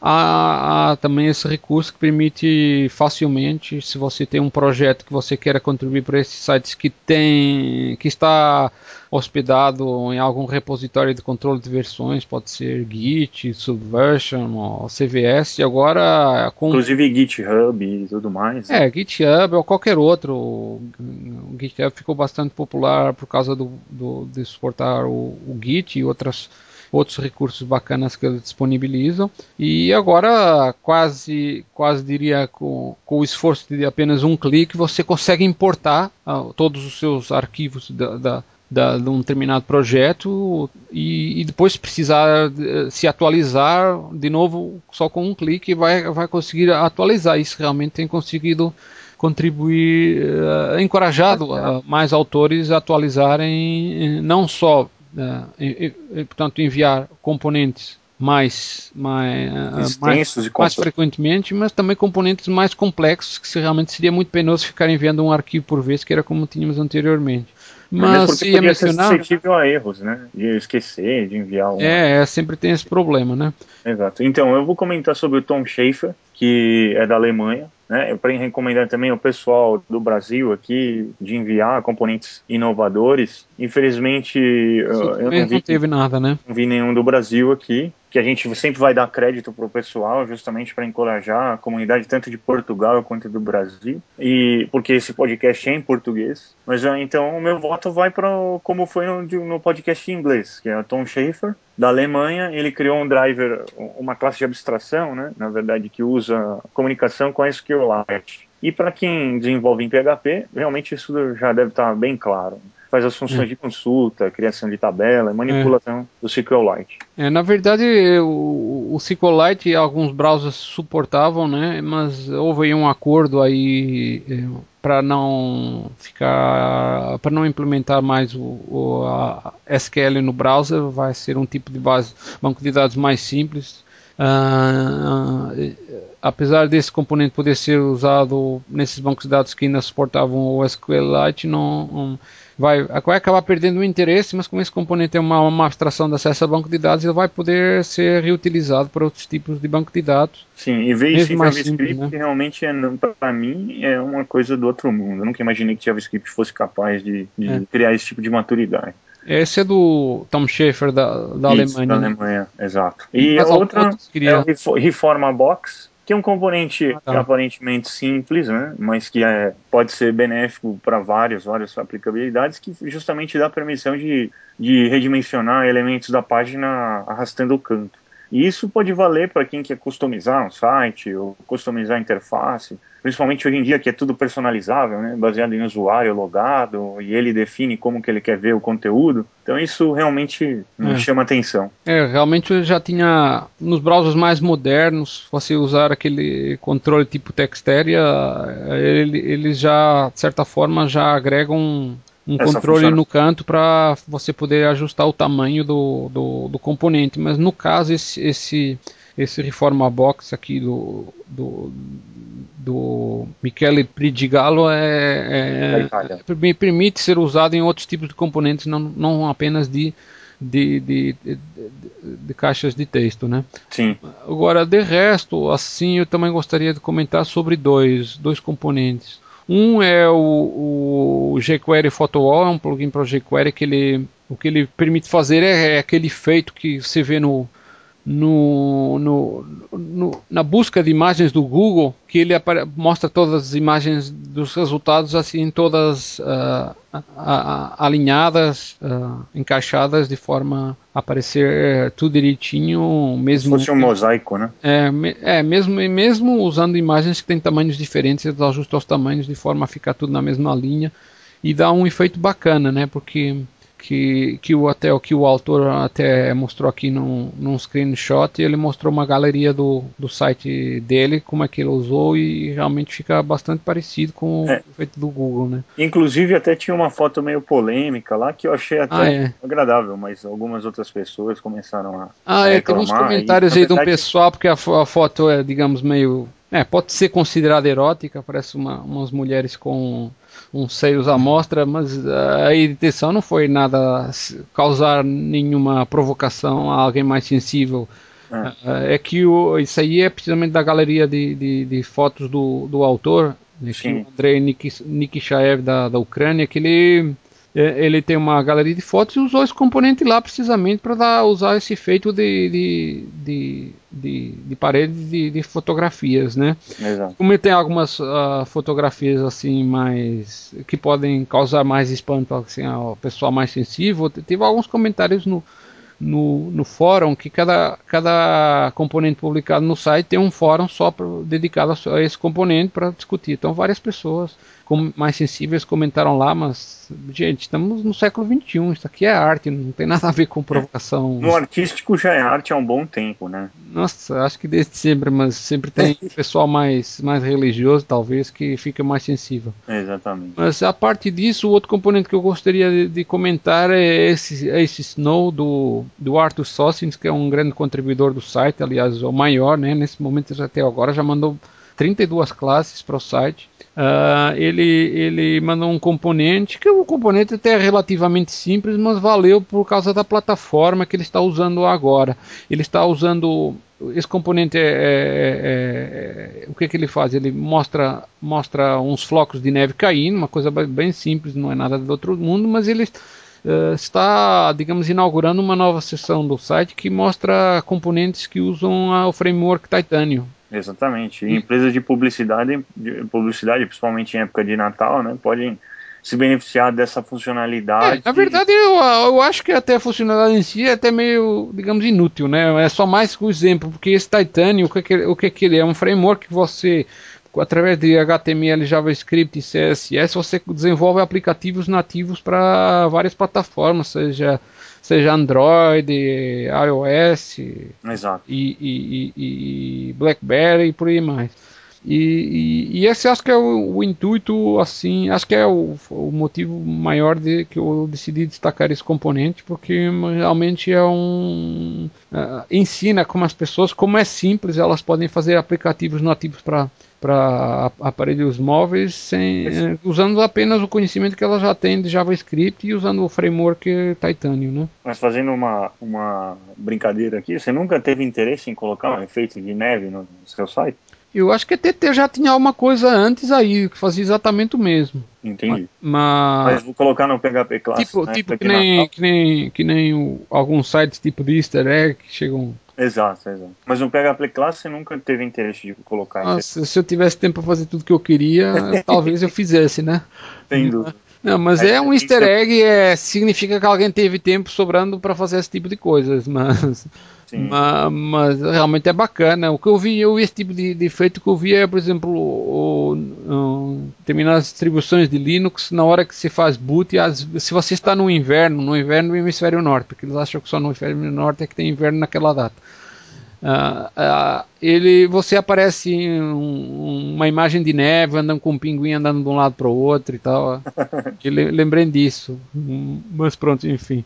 há, há, também esse recurso que permite facilmente, se você tem um projeto que você queira contribuir para esses sites que tem, que está hospedado em algum repositório de controle de versões, pode ser Git, Subversion ou CVS, e agora com... Inclusive GitHub e tudo mais. É, GitHub ou qualquer outro. O GitHub ficou bastante popular por causa do, do de suportar o, o Git e outras outros recursos bacanas que eles disponibilizam. E agora, quase, quase diria com, com o esforço de apenas um clique, você consegue importar uh, todos os seus arquivos da, da da, de um determinado projeto e, e, depois precisar se atualizar de novo só com um clique vai, vai conseguir atualizar. Isso realmente tem conseguido contribuir, uh, encorajado uh, mais autores a atualizarem uh, não só uh, e, e, portanto enviar componentes mais mais, mais, mais frequentemente, mas também componentes mais complexos que realmente seria muito penoso ficar enviando um arquivo por vez, que era como tínhamos anteriormente. Mas se ia mencionar. Ser suscetível a erros, né? De esquecer, de enviar um. É, é, sempre tem esse problema, né? Exato. Então, eu vou comentar sobre o Tom Schaefer, que é da Alemanha. Né, para recomendar também o pessoal do Brasil aqui de enviar componentes inovadores. Infelizmente, eu não, vi, não teve nada, né? Não vi nenhum do Brasil aqui que a gente sempre vai dar crédito para o pessoal, justamente para encorajar a comunidade tanto de Portugal quanto do Brasil, e porque esse podcast é em português. Mas ah, então o meu voto vai para como foi no, no, podcast em inglês, que é o Tom Schaefer, da Alemanha. Ele criou um driver, uma classe de abstração, né, na verdade, que usa comunicação com SQLite. E para quem desenvolve em PHP, realmente isso já deve estar bem claro faz as funções é. de consulta, criação de tabela, manipulação é. do SQLite. É, na verdade, o, o SQLite alguns browsers suportavam, né? Mas houve um acordo aí é, para não ficar, para não implementar mais o, o SQL no browser, vai ser um tipo de base, banco de dados mais simples. Uh, apesar desse componente poder ser usado nesses bancos de dados que ainda suportavam o SQLite, não, um, vai, vai acabar perdendo o interesse, mas como esse componente é uma, uma abstração de acesso a banco de dados, ele vai poder ser reutilizado para outros tipos de banco de dados. Sim, e ver isso em JavaScript né? realmente é, para mim é uma coisa do outro mundo. Eu nunca imaginei que JavaScript fosse capaz de, de é. criar esse tipo de maturidade. Esse é do Tom Schaefer da, da Isso, Alemanha. Da Alemanha, exato. E a outra é o Reforma Box, que é um componente ah, tá. aparentemente simples, né, mas que é, pode ser benéfico para várias, várias aplicabilidades, que justamente dá permissão de, de redimensionar elementos da página arrastando o canto. E isso pode valer para quem quer customizar um site ou customizar a interface, principalmente hoje em dia que é tudo personalizável, né, baseado em usuário logado e ele define como que ele quer ver o conteúdo. Então isso realmente me é. chama atenção. É, realmente eu já tinha nos browsers mais modernos, você usar aquele controle tipo Texteria, ele, eles já de certa forma já agregam um Essa controle funciona. no canto para você poder ajustar o tamanho do, do, do, componente. Mas no caso, esse, esse, esse Reforma Box aqui do, do, do Michele Pridigalo é, é, permite ser usado em outros tipos de componentes, não, não apenas de, de, de, de, de, caixas de texto, né? Sim. Agora, de resto, assim, eu também gostaria de comentar sobre dois, dois componentes. Um é o, o jQuery PhotoWall, é um plugin para o jQuery que ele o que ele permite fazer é, é aquele efeito que você vê no, no, no, no, na busca de imagens do Google, que ele mostra todas as imagens dos resultados assim, todas uh, alinhadas, uh, encaixadas de forma a aparecer eh, tudo direitinho, mesmo. Se fosse um mosaico, né? É, é mesmo, mesmo usando imagens que têm tamanhos diferentes, eles ajustam os tamanhos de forma a ficar tudo na mesma linha e dá um efeito bacana, né? Porque que, que o até que o autor até mostrou aqui num, num screenshot ele mostrou uma galeria do, do site dele como é que ele usou e realmente fica bastante parecido com é. o efeito do Google né inclusive até tinha uma foto meio polêmica lá que eu achei até ah, é. agradável mas algumas outras pessoas começaram a ah é tem uns comentários e, aí verdade... do pessoal porque a, a foto é digamos meio é, pode ser considerada erótica, parece uma, umas mulheres com uns seios à mostra, mas a intenção não foi nada causar nenhuma provocação a alguém mais sensível. É, é que o, isso aí é precisamente da galeria de, de, de fotos do, do autor, o Andrei Nikishaev da, da Ucrânia, que ele ele tem uma galeria de fotos e usou esse componente lá precisamente para usar esse efeito de, de, de, de, de parede de, de, fotografias, né? Exato. Como ele tem algumas uh, fotografias assim mais que podem causar mais espanto assim, ao pessoal mais sensível, teve alguns comentários no, no, no fórum que cada, cada componente publicado no site tem um fórum só pra, dedicado a, a esse componente para discutir. Então várias pessoas mais sensíveis comentaram lá, mas, gente, estamos no século XXI, isso aqui é arte, não tem nada a ver com provocação. No artístico já é arte há um bom tempo, né? Nossa, acho que desde sempre, mas sempre tem pessoal mais, mais religioso, talvez, que fica mais sensível. Exatamente. Mas a parte disso, o outro componente que eu gostaria de, de comentar é esse, é esse Snow do, do Arthur Sossins, que é um grande contribuidor do site, aliás, o maior, né? Nesse momento até agora já mandou 32 classes para o site. Uh, ele, ele mandou um componente, que o componente até é relativamente simples, mas valeu por causa da plataforma que ele está usando agora. Ele está usando. Esse componente é, é, é, é o que, que ele faz? Ele mostra, mostra uns flocos de neve caindo, uma coisa bem simples, não é nada do outro mundo, mas ele uh, está, digamos, inaugurando uma nova seção do site que mostra componentes que usam o framework Titanium. Exatamente. E empresas de publicidade, de publicidade, principalmente em época de Natal, né, podem se beneficiar dessa funcionalidade. É, na verdade, eu, eu acho que até a funcionalidade em si é até meio, digamos, inútil, né? É só mais um exemplo, porque esse Titanium, o que, que, o que, que ele é? É um framework que você, através de HTML, JavaScript e CSS, você desenvolve aplicativos nativos para várias plataformas, seja seja Android, iOS Exato. E, e, e, e BlackBerry e por aí mais. E, e, e, esse acho que é o, o, intuito, assim, acho que é o, o, motivo maior de que eu decidi destacar esse componente, porque realmente é um. Uh, ensina como as pessoas, como é simples, elas podem fazer aplicativos nativos para para aparelhos móveis sem, eh, usando apenas o conhecimento que ela já tem de JavaScript e usando o framework Titanium, né? Mas fazendo uma, uma brincadeira aqui, você nunca teve interesse em colocar um efeito de neve no seu site? Eu acho que a TT já tinha alguma coisa antes aí, que fazia exatamente o mesmo. Entendi. Mas, mas vou colocar no PHP Classic. Tipo, né? tipo que, nem, que, nem, que nem o, alguns sites tipo de easter egg que chegam Exato, exato. Mas no PHP Class você nunca teve interesse de colocar Nossa, Se eu tivesse tempo para fazer tudo que eu queria, talvez eu fizesse, né? Tem dúvida. Não, mas é, é um easter egg, é, significa que alguém teve tempo sobrando para fazer esse tipo de coisas, mas, mas, mas, realmente é bacana. O que eu vi, eu esse tipo de, de efeito que eu vi é, por exemplo, o, o, determinadas distribuições de Linux, na hora que se faz boot, as, se você está no inverno, no inverno no hemisfério norte, porque eles acham que só no hemisfério norte é que tem inverno naquela data. Uh, uh, ele, você aparece um, uma imagem de neve andando com um pinguim andando de um lado para o outro e tal. lembrei disso, mas pronto, enfim.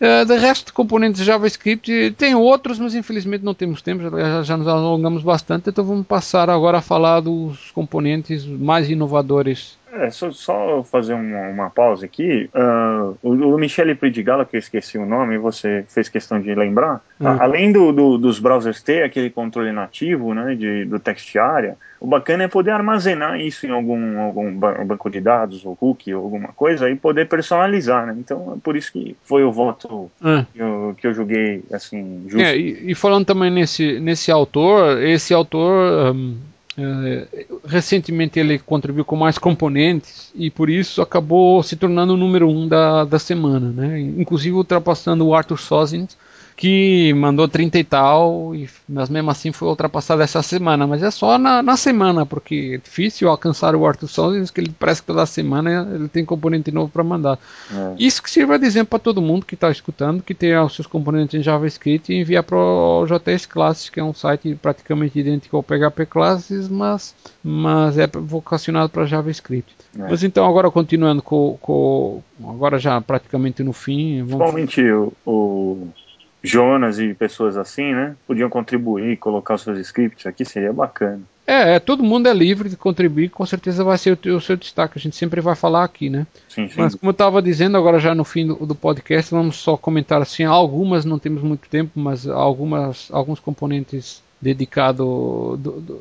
Uh, de resto, componentes de JavaScript tem outros, mas infelizmente não temos tempo, já, já nos alongamos bastante, então vamos passar agora a falar dos componentes mais inovadores É, só, só fazer uma, uma, pausa aqui. Uh, o, o Michele Pridigala, que eu esqueci o nome, você fez questão de lembrar. Uhum. A, além do, do, dos browsers ter aquele controle nativo, né, de, do text area, o bacana é poder armazenar isso em algum, algum banco de dados, ou cookie, ou alguma coisa, e poder personalizar, né? Então, é por isso que foi o voto é. que, eu, que eu joguei, assim, justo. É, e, e, falando também nesse, nesse autor, esse autor... Um é, recentemente ele contribuiu com mais componentes e por isso acabou se tornando o número um da, da semana, né? inclusive ultrapassando o Arthur Sozins, que mandou 30 e tal, e, mas mesmo assim foi ultrapassado essa semana. Mas é só na, na semana, porque é difícil alcançar o Arthur Sons, que ele parece que toda semana ele tem componente novo para mandar. É. Isso que sirva de exemplo para todo mundo que está escutando, que tem os seus componentes em JavaScript e enviar para o JS Classes, que é um site praticamente idêntico ao PHP Classes, mas, mas é vocacionado para JavaScript. É. Mas então, agora continuando com, com. Agora já praticamente no fim. Vamos... Principalmente o, o Jonas e pessoas assim, né? Podiam contribuir, colocar os seus scripts aqui, seria bacana. É, é, todo mundo é livre de contribuir, com certeza vai ser o, o seu destaque. A gente sempre vai falar aqui, né? Sim, sim. Mas como eu estava dizendo, agora já no fim do, do, podcast, vamos só comentar assim, algumas, não temos muito tempo, mas algumas, alguns componentes dedicados, do, do,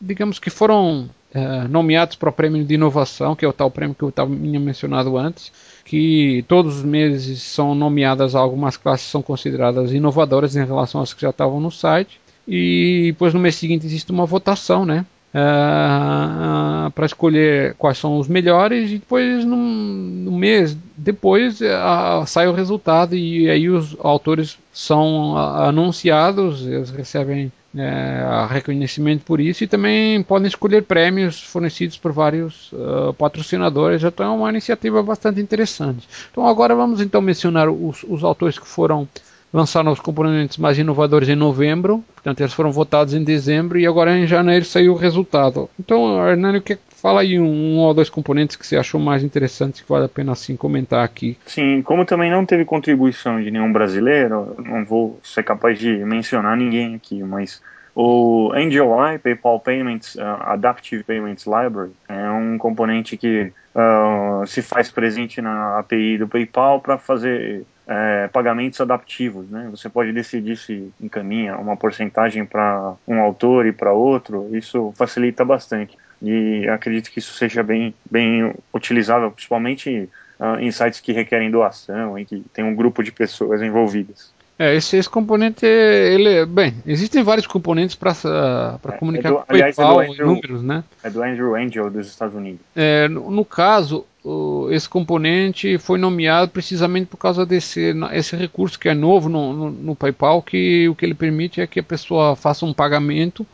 digamos que foram é, nomeados para o prêmio de inovação, que é o tal prêmio que eu tinha mencionado antes que todos os meses são nomeadas algumas classes são consideradas inovadoras em relação às que já estavam no site e depois no mês seguinte existe uma votação, né? Uh, uh, para escolher quais são os melhores e depois no, no mês depois uh, sai o resultado e aí os autores são anunciados, eles recebem é, reconhecimento por isso e também podem escolher prêmios fornecidos por vários uh, patrocinadores. Então é uma iniciativa bastante interessante. Então agora vamos então mencionar os, os autores que foram lançaram os componentes mais inovadores em novembro, portanto eles foram votados em dezembro e agora em janeiro saiu o resultado. Então, Hernani, o que fala aí um, um, ou dois componentes que você achou mais interessantes que vale a pena assim comentar aqui? Sim, como também não teve contribuição de nenhum brasileiro, não vou ser capaz de mencionar ninguém aqui, mas o AngelEye PayPal Payments uh, Adaptive Payments Library é um componente que uh, se faz presente na API do PayPal para fazer é, pagamentos adaptivos. Né? Você pode decidir se encaminha uma porcentagem para um autor e para outro. Isso facilita bastante. E acredito que isso seja bem, bem utilizável, principalmente uh, em sites que requerem doação e que tem um grupo de pessoas envolvidas. É, esse, esse componente, ele, bem, existem vários componentes para é, comunicar é do, com o PayPal é Andrew, números, né? É do Andrew Angel dos Estados Unidos. É, no, no caso, o, esse componente foi nomeado precisamente por causa desse esse recurso que é novo no, no, no PayPal, que o que ele permite é que a pessoa faça um pagamento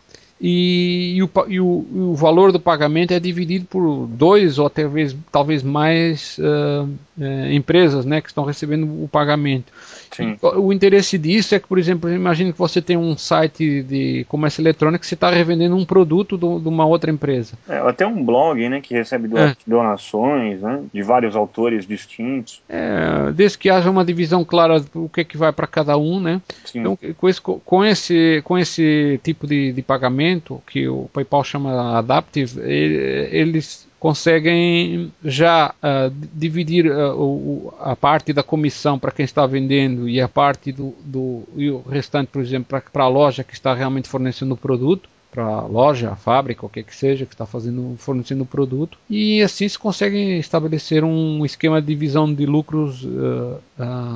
e, e, o, e, o, e, o, valor do pagamento é dividido por dois ou talvez, talvez mais uh, uh, empresas né, que estão recebendo o pagamento. Sim. O interesse disso é que, por exemplo, imagine que você tem um site de comércio eletrônico que você está revendendo um produto do, de uma outra empresa. É, até um blog né, que recebe é. donações né, de vários autores distintos. É, desde que haja uma divisão clara do que, é que vai para cada um. Né? Então, com esse, com, esse, com esse tipo de, de pagamento, que o PayPal chama Adaptive, eles conseguem já uh, dividir uh, o, a parte da comissão para quem está vendendo e a parte do, do e o restante, por exemplo, para a loja que está realmente fornecendo o produto para a loja, a fábrica, o que que seja, que está fazendo, fornecendo o produto, e assim se consegue estabelecer um esquema de divisão de lucros uh,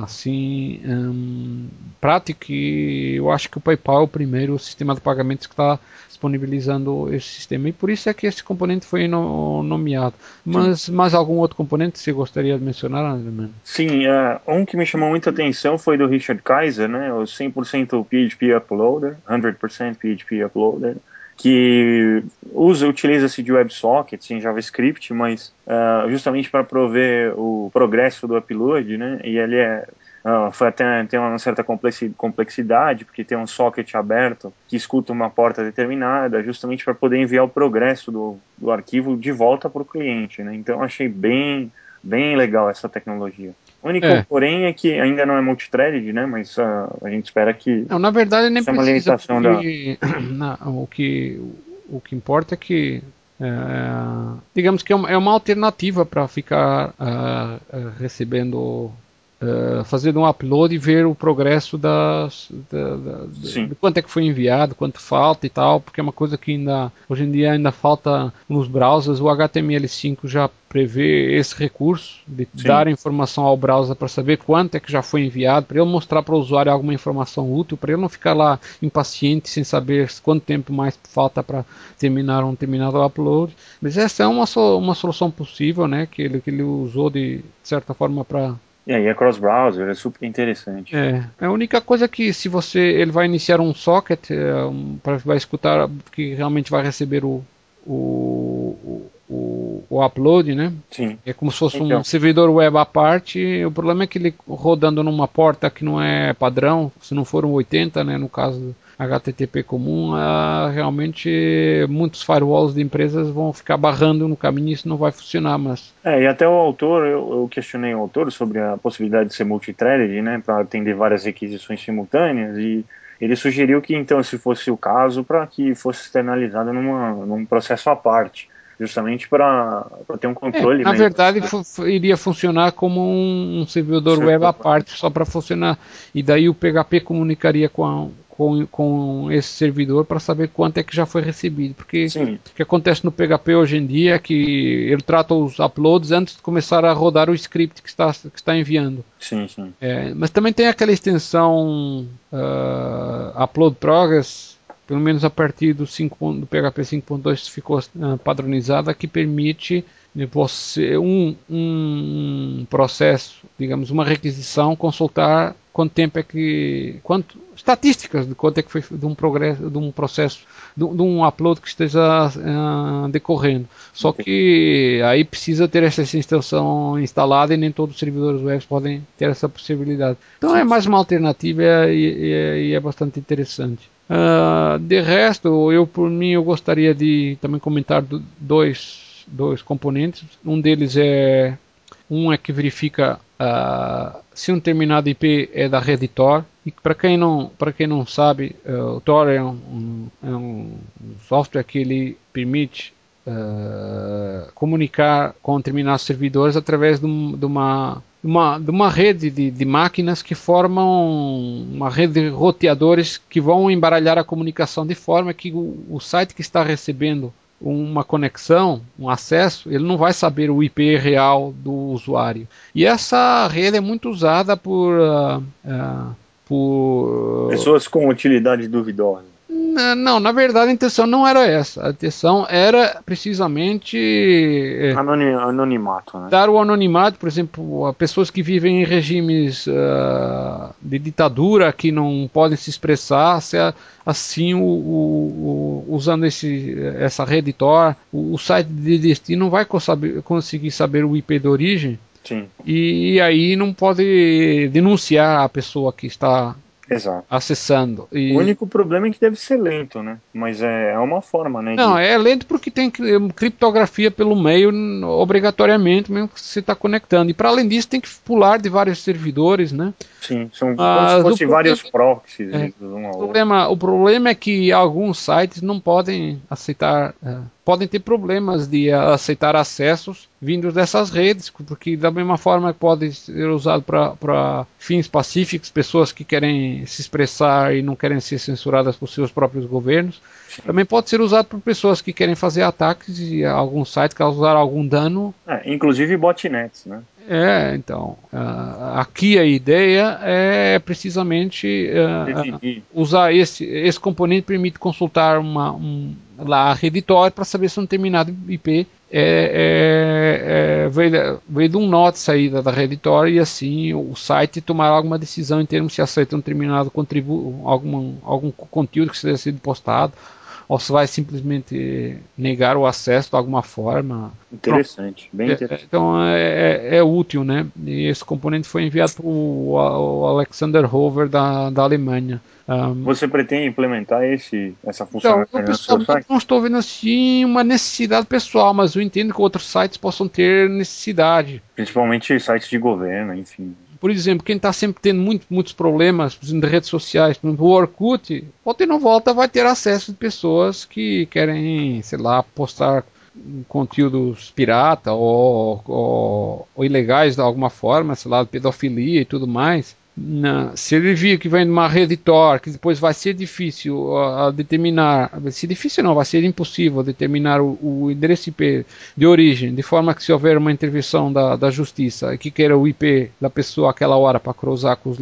assim um, prático. E eu acho que o PayPal é o primeiro sistema de pagamentos que está disponibilizando esse sistema, e por isso é que esse componente foi no, nomeado. Mas Sim. mais algum outro componente você gostaria de mencionar, André? Sim, uh, um que me chamou muita atenção foi do Richard Kaiser, né, o 100% PHP Uploader, 100% PHP Uploader, que usa, utiliza-se de WebSockets em JavaScript, mas uh, justamente para prover o progresso do upload, né? E ele é uh, foi até tem uma certa complexidade porque tem um socket aberto que escuta uma porta determinada, justamente para poder enviar o progresso do, do arquivo de volta para o cliente, né? Então achei bem bem legal essa tecnologia. O único é. porém é que ainda não é multithreaded, né? Mas uh, a gente espera que. Não, na verdade nem precisa. Uma limitação porque, da... na, o, que, o que importa é que É, digamos que é uma, é uma alternativa para ficar uh, recebendo Uh, fazer um upload e ver o progresso das, da, da, de quanto é que foi enviado, quanto falta e tal, porque é uma coisa que ainda hoje em dia ainda falta nos browsers. O HTML5 já prevê esse recurso de Sim. dar informação ao browser para saber quanto é que já foi enviado, para ele mostrar para o usuário alguma informação útil, para ele não ficar lá impaciente sem saber quanto tempo mais falta para terminar um determinado upload. Mas essa é uma, uma solução possível, né, que ele, que ele usou de certa forma para e aí é cross-browser, é super interessante. É, é a única coisa que se você ele vai iniciar um socket é, um, para vai escutar que realmente vai receber o, o, o, o, upload, né? Sim. É como se fosse então. um servidor web à parte. O problema é que ele rodando numa porta que não é padrão, se não for um 80, né, no caso HTTP comum, uh, realmente muitos firewalls de empresas vão ficar barrando no caminho e isso não vai funcionar, mas... É, e até o autor, eu, eu questionei o autor sobre a possibilidade de ser multithreaded, né, para atender várias requisições simultâneas, e ele sugeriu que então, se fosse o caso, para que fosse externalizado numa, num processo à parte justamente para ter um controle. É, na né? verdade, iria funcionar como um, um servidor web à parte, só para funcionar. E daí o PHP comunicaria com, a, com, com esse servidor para saber quanto é que já foi recebido. Porque Sim. o que acontece no PHP hoje em dia é que ele trata os uploads antes de começar a rodar o script que está, que está enviando. Sim, sim. É, mas também tem aquela extensão uh, Upload Progress, pelo menos a partir do, 5, do PHP 5.2 ficou uh, padronizada, que permite você um, um processo, digamos, uma requisição, consultar quanto tempo é que. Quanto, estatísticas de quanto é que foi de um progresso, de um processo, de, de um upload que esteja uh, decorrendo. Só que aí precisa ter essa extensão instalada e nem todos os servidores web podem ter essa possibilidade. Então é mais uma alternativa e, é, e é bastante interessante. Uh, de resto, eu por mim eu gostaria de também comentar do, dois, dois componentes. Um deles é um é que verifica uh, se um determinado IP é da rede Tor. E para quem não para quem não sabe, uh, o Tor é um, é um, software que ele permite uh, comunicar com determinados servidores através de, um, de uma uma, de uma rede de, de, máquinas que formam uma rede de roteadores que vão embaralhar a comunicação de forma que o, o site que está recebendo uma conexão, um acesso, ele não vai saber o IP real do usuário. E essa rede é muito usada por, uh, uh, por pessoas com utilidade duvidosa. Não, na verdade a intenção não era essa. A intenção era precisamente é, anonimato, né? dar o anonimato, por exemplo, a pessoas que vivem em regimes uh, de ditadura que não podem se expressar, se assim o, o, o, usando esse, essa rede Tor, o, o site de destino não vai conseguir saber o IP de origem. Sim. E, e aí não pode denunciar a pessoa que está Exato. acessando. E... O único problema é que deve ser lento, né? Mas é, é uma forma, né? Não, de... é lento porque tem criptografia pelo meio, obrigatoriamente, mesmo que você está conectando. E para além disso, tem que pular de vários servidores, né? Sim, são como se fossem vários proxies. É, um o, problema, o problema é que alguns sites não podem aceitar. É, podem ter problemas de aceitar acessos vindos dessas redes, porque da mesma forma pode ser usado para fins pacíficos, pessoas que querem se expressar e não querem ser censuradas por seus próprios governos, também pode ser usado por pessoas que querem fazer ataques e alguns sites causar algum dano. É, inclusive botnets, né? É, então, uh, aqui a ideia é precisamente uh, usar esse, esse componente permite consultar uma, um, lá a reditório para saber se um determinado IP é, é, é, veio, veio de um nó de saída da reditória e assim o site tomar alguma decisão em termos se aceita um determinado contributo, algum, algum conteúdo que seja sido postado ou se vai simplesmente negar o acesso de alguma forma. Interessante, bem é, interessante. Então é, é, é, útil, né? E esse componente foi enviado para o Alexander Hover da, da Alemanha. Um, Você pretende implementar esse, essa funcionalidade então, eu Não estou vendo assim uma necessidade pessoal, mas eu entendo que outros sites possam ter necessidade. Principalmente sites de governo, enfim por exemplo, quem está sempre tendo muito, muitos problemas em redes sociais, por exemplo, o Orkut, volta e não volta vai ter acesso de pessoas que querem, sei lá, postar conteúdos pirata ou, ou, ou, ilegais de alguma forma, sei lá, pedofilia e tudo mais, se ele vir que vem de uma rede Tor, que depois vai ser difícil a, a determinar, vai ser difícil não, vai ser impossível determinar o, o, endereço IP de origem, de forma que se houver uma intervenção da, da justiça que queira o IP da pessoa aquela hora para cruzar com os,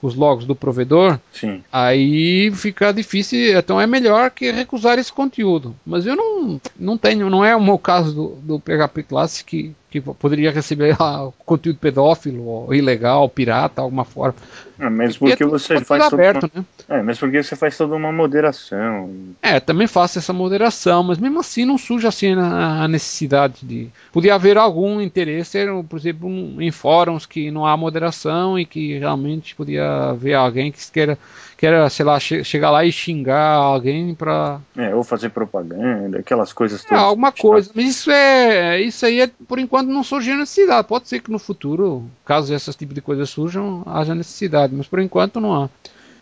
os logos do provedor, Sim. aí fica difícil, então é melhor que recusar esse conteúdo. Mas eu não, não tenho, não é o meu caso do, do PHP Classic que que poderia receber ah, conteúdo pedófilo, ilegal, pirata, alguma forma. É, mas porque é você faz aberto, uma... né? É, mas porque você faz toda uma moderação. É, também faço essa moderação, mas mesmo assim não suja assim a necessidade de. Podia haver algum interesse, por exemplo, em fóruns que não há moderação e que realmente podia haver alguém que queira queira, sei lá, che chegar lá e xingar alguém pra. É, ou fazer propaganda, aquelas coisas todas. É, alguma coisa. Mas isso é. Isso aí é, por enquanto não surge necessidade. Pode ser que no futuro, caso esses tipos de coisas surjam, haja necessidade, mas por enquanto não há.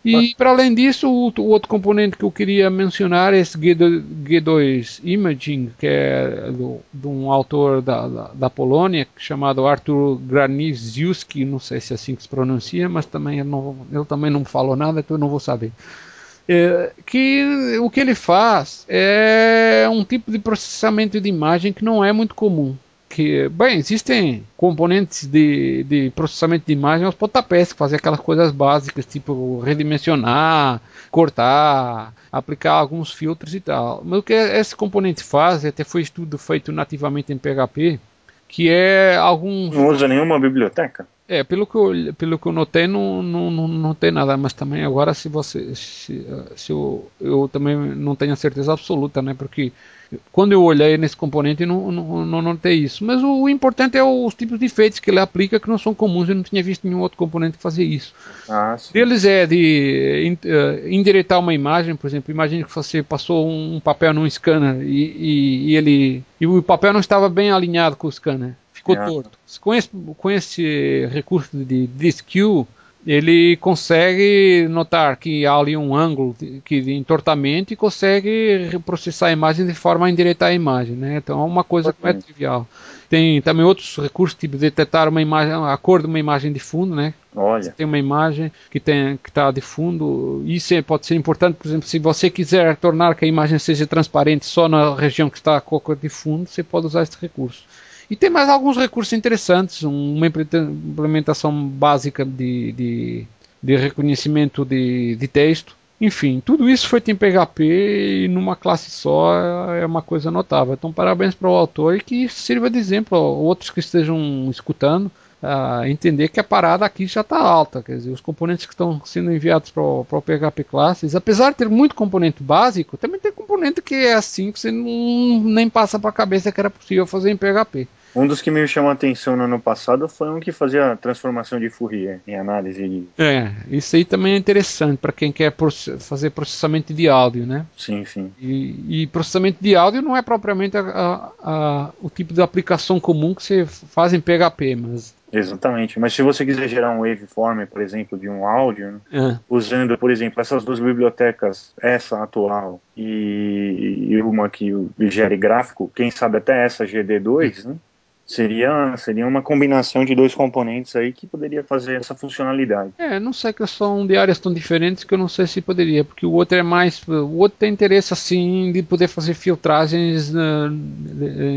E para além disso, o, o, outro componente que eu queria mencionar é esse G2, G2 Imaging, que é do, de um autor da, da, da, Polônia, chamado Artur Graniziewski, não sei se é assim que se pronuncia, mas também ele, não, ele também não falou nada, então eu não vou saber. É, que o que ele faz é um tipo de processamento de imagem que não é muito comum que, bem, existem componentes de, de processamento de imagem aos pontapés, que fazem aquelas coisas básicas, tipo redimensionar, cortar, aplicar alguns filtros e tal. Mas o que esse componente faz, até foi estudo feito nativamente em PHP, que é alguns... Não usa nenhuma biblioteca? É, pelo que eu, pelo que eu notei, não, não, não, não tem nada, mas também agora se você. Se, se eu, eu também não tenho a certeza absoluta, né? Porque quando eu olhei nesse componente não, não, não notei isso. Mas o, o, importante é os tipos de efeitos que ele aplica que não são comuns. Eu não tinha visto nenhum outro componente fazer isso. Ah, Deles é de uh, endireitar uma imagem, por exemplo, imagine que você passou um papel num scanner e, e, e ele e o papel não estava bem alinhado com o scanner ficou é. torto. Com esse, com esse recurso de DisQ, ele consegue notar que há ali um ângulo de, que, de entortamento e consegue processar a imagem de forma a endireitar a imagem. Né? Então é uma coisa que não é trivial. Tem também outros recursos, tipo detectar uma imagem, a cor de uma imagem de fundo, né? Olha. Você tem uma imagem que tem que está de fundo, isso é, pode ser importante, por exemplo, se você quiser tornar que a imagem seja transparente só na região que está a cor de fundo, você pode usar esse recurso. E tem mais alguns recursos interessantes, uma implementação básica de, de, de reconhecimento de, de texto. Enfim, tudo isso foi em PHP e numa classe só é uma coisa notável. Então, parabéns para o autor e que sirva de exemplo a outros que estejam escutando a entender que a parada aqui já está alta. Quer dizer, os componentes que estão sendo enviados para o PHP Classes, apesar de ter muito componente básico, também tem componente que é assim que você não, nem passa para a cabeça que era possível fazer em PHP. Um dos que me chamou a atenção no ano passado foi um que fazia a transformação de Fourier em análise. De... É, isso aí também é interessante para quem quer fazer processamento de áudio, né? Sim, sim. E, e processamento de áudio não é propriamente a, a, a, o tipo de aplicação comum que você faz em PHP, mas Exatamente, mas se você quiser gerar um waveform, por exemplo, de um áudio, né, é. usando, por exemplo, essas duas bibliotecas, essa atual e, e uma que gere gráfico, quem sabe até essa GD2, né, Seria, seria uma combinação de dois componentes aí que poderia fazer essa funcionalidade. É, não sei que são de áreas tão diferentes que eu não sei se poderia, porque o outro é mais. O outro tem interesse assim de poder fazer filtragens uh,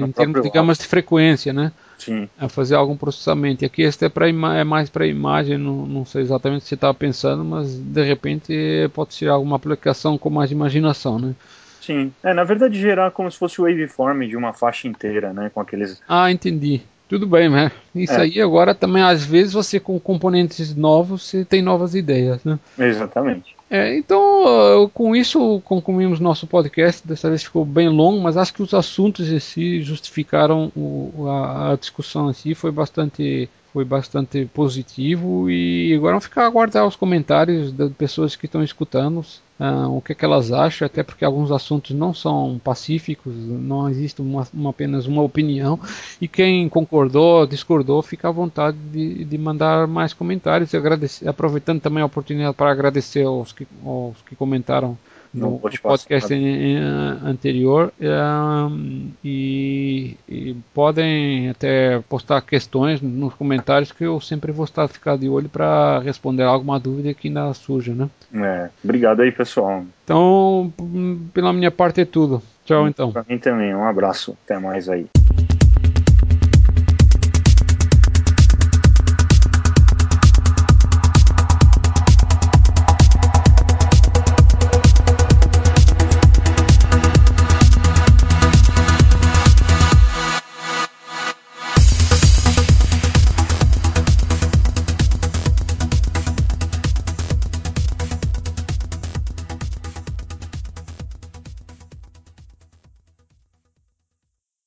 em termos, digamos, de frequência, né? Sim. A fazer algum processamento. E aqui este é, pra é mais para imagem, não, não sei exatamente você estava pensando, mas de repente pode ser alguma aplicação com mais imaginação, né? Sim. É, na verdade, gerar como se fosse o waveform de uma faixa inteira, né? Com aqueles. Ah, entendi. Tudo bem, né? Isso é. aí agora também, às vezes, você com componentes novos, você tem novas ideias, né? Exatamente. É, então, com isso, concluímos nosso podcast. Dessa vez ficou bem longo, mas acho que os assuntos em si justificaram o, a, a, discussão em si. Foi bastante foi bastante positivo e agora vamos ficar aguardar os comentários das pessoas que estão escutando, uh, o que, é que, elas acham, até porque alguns assuntos não são pacíficos, não existe uma, uma, apenas uma opinião, e quem concordou, discordou, fica à vontade de, de mandar mais comentários, aproveitando também a oportunidade para agradecer aos que, aos que comentaram no, no podcast, anterior. Um, e e, podem até postar questões nos comentários que eu sempre vou estar ficar de olho para responder alguma dúvida que ainda surja, né? É, obrigado aí, pessoal. Então, pela minha parte é tudo. Tchau, então. Pra mim também. Um abraço. Até mais aí.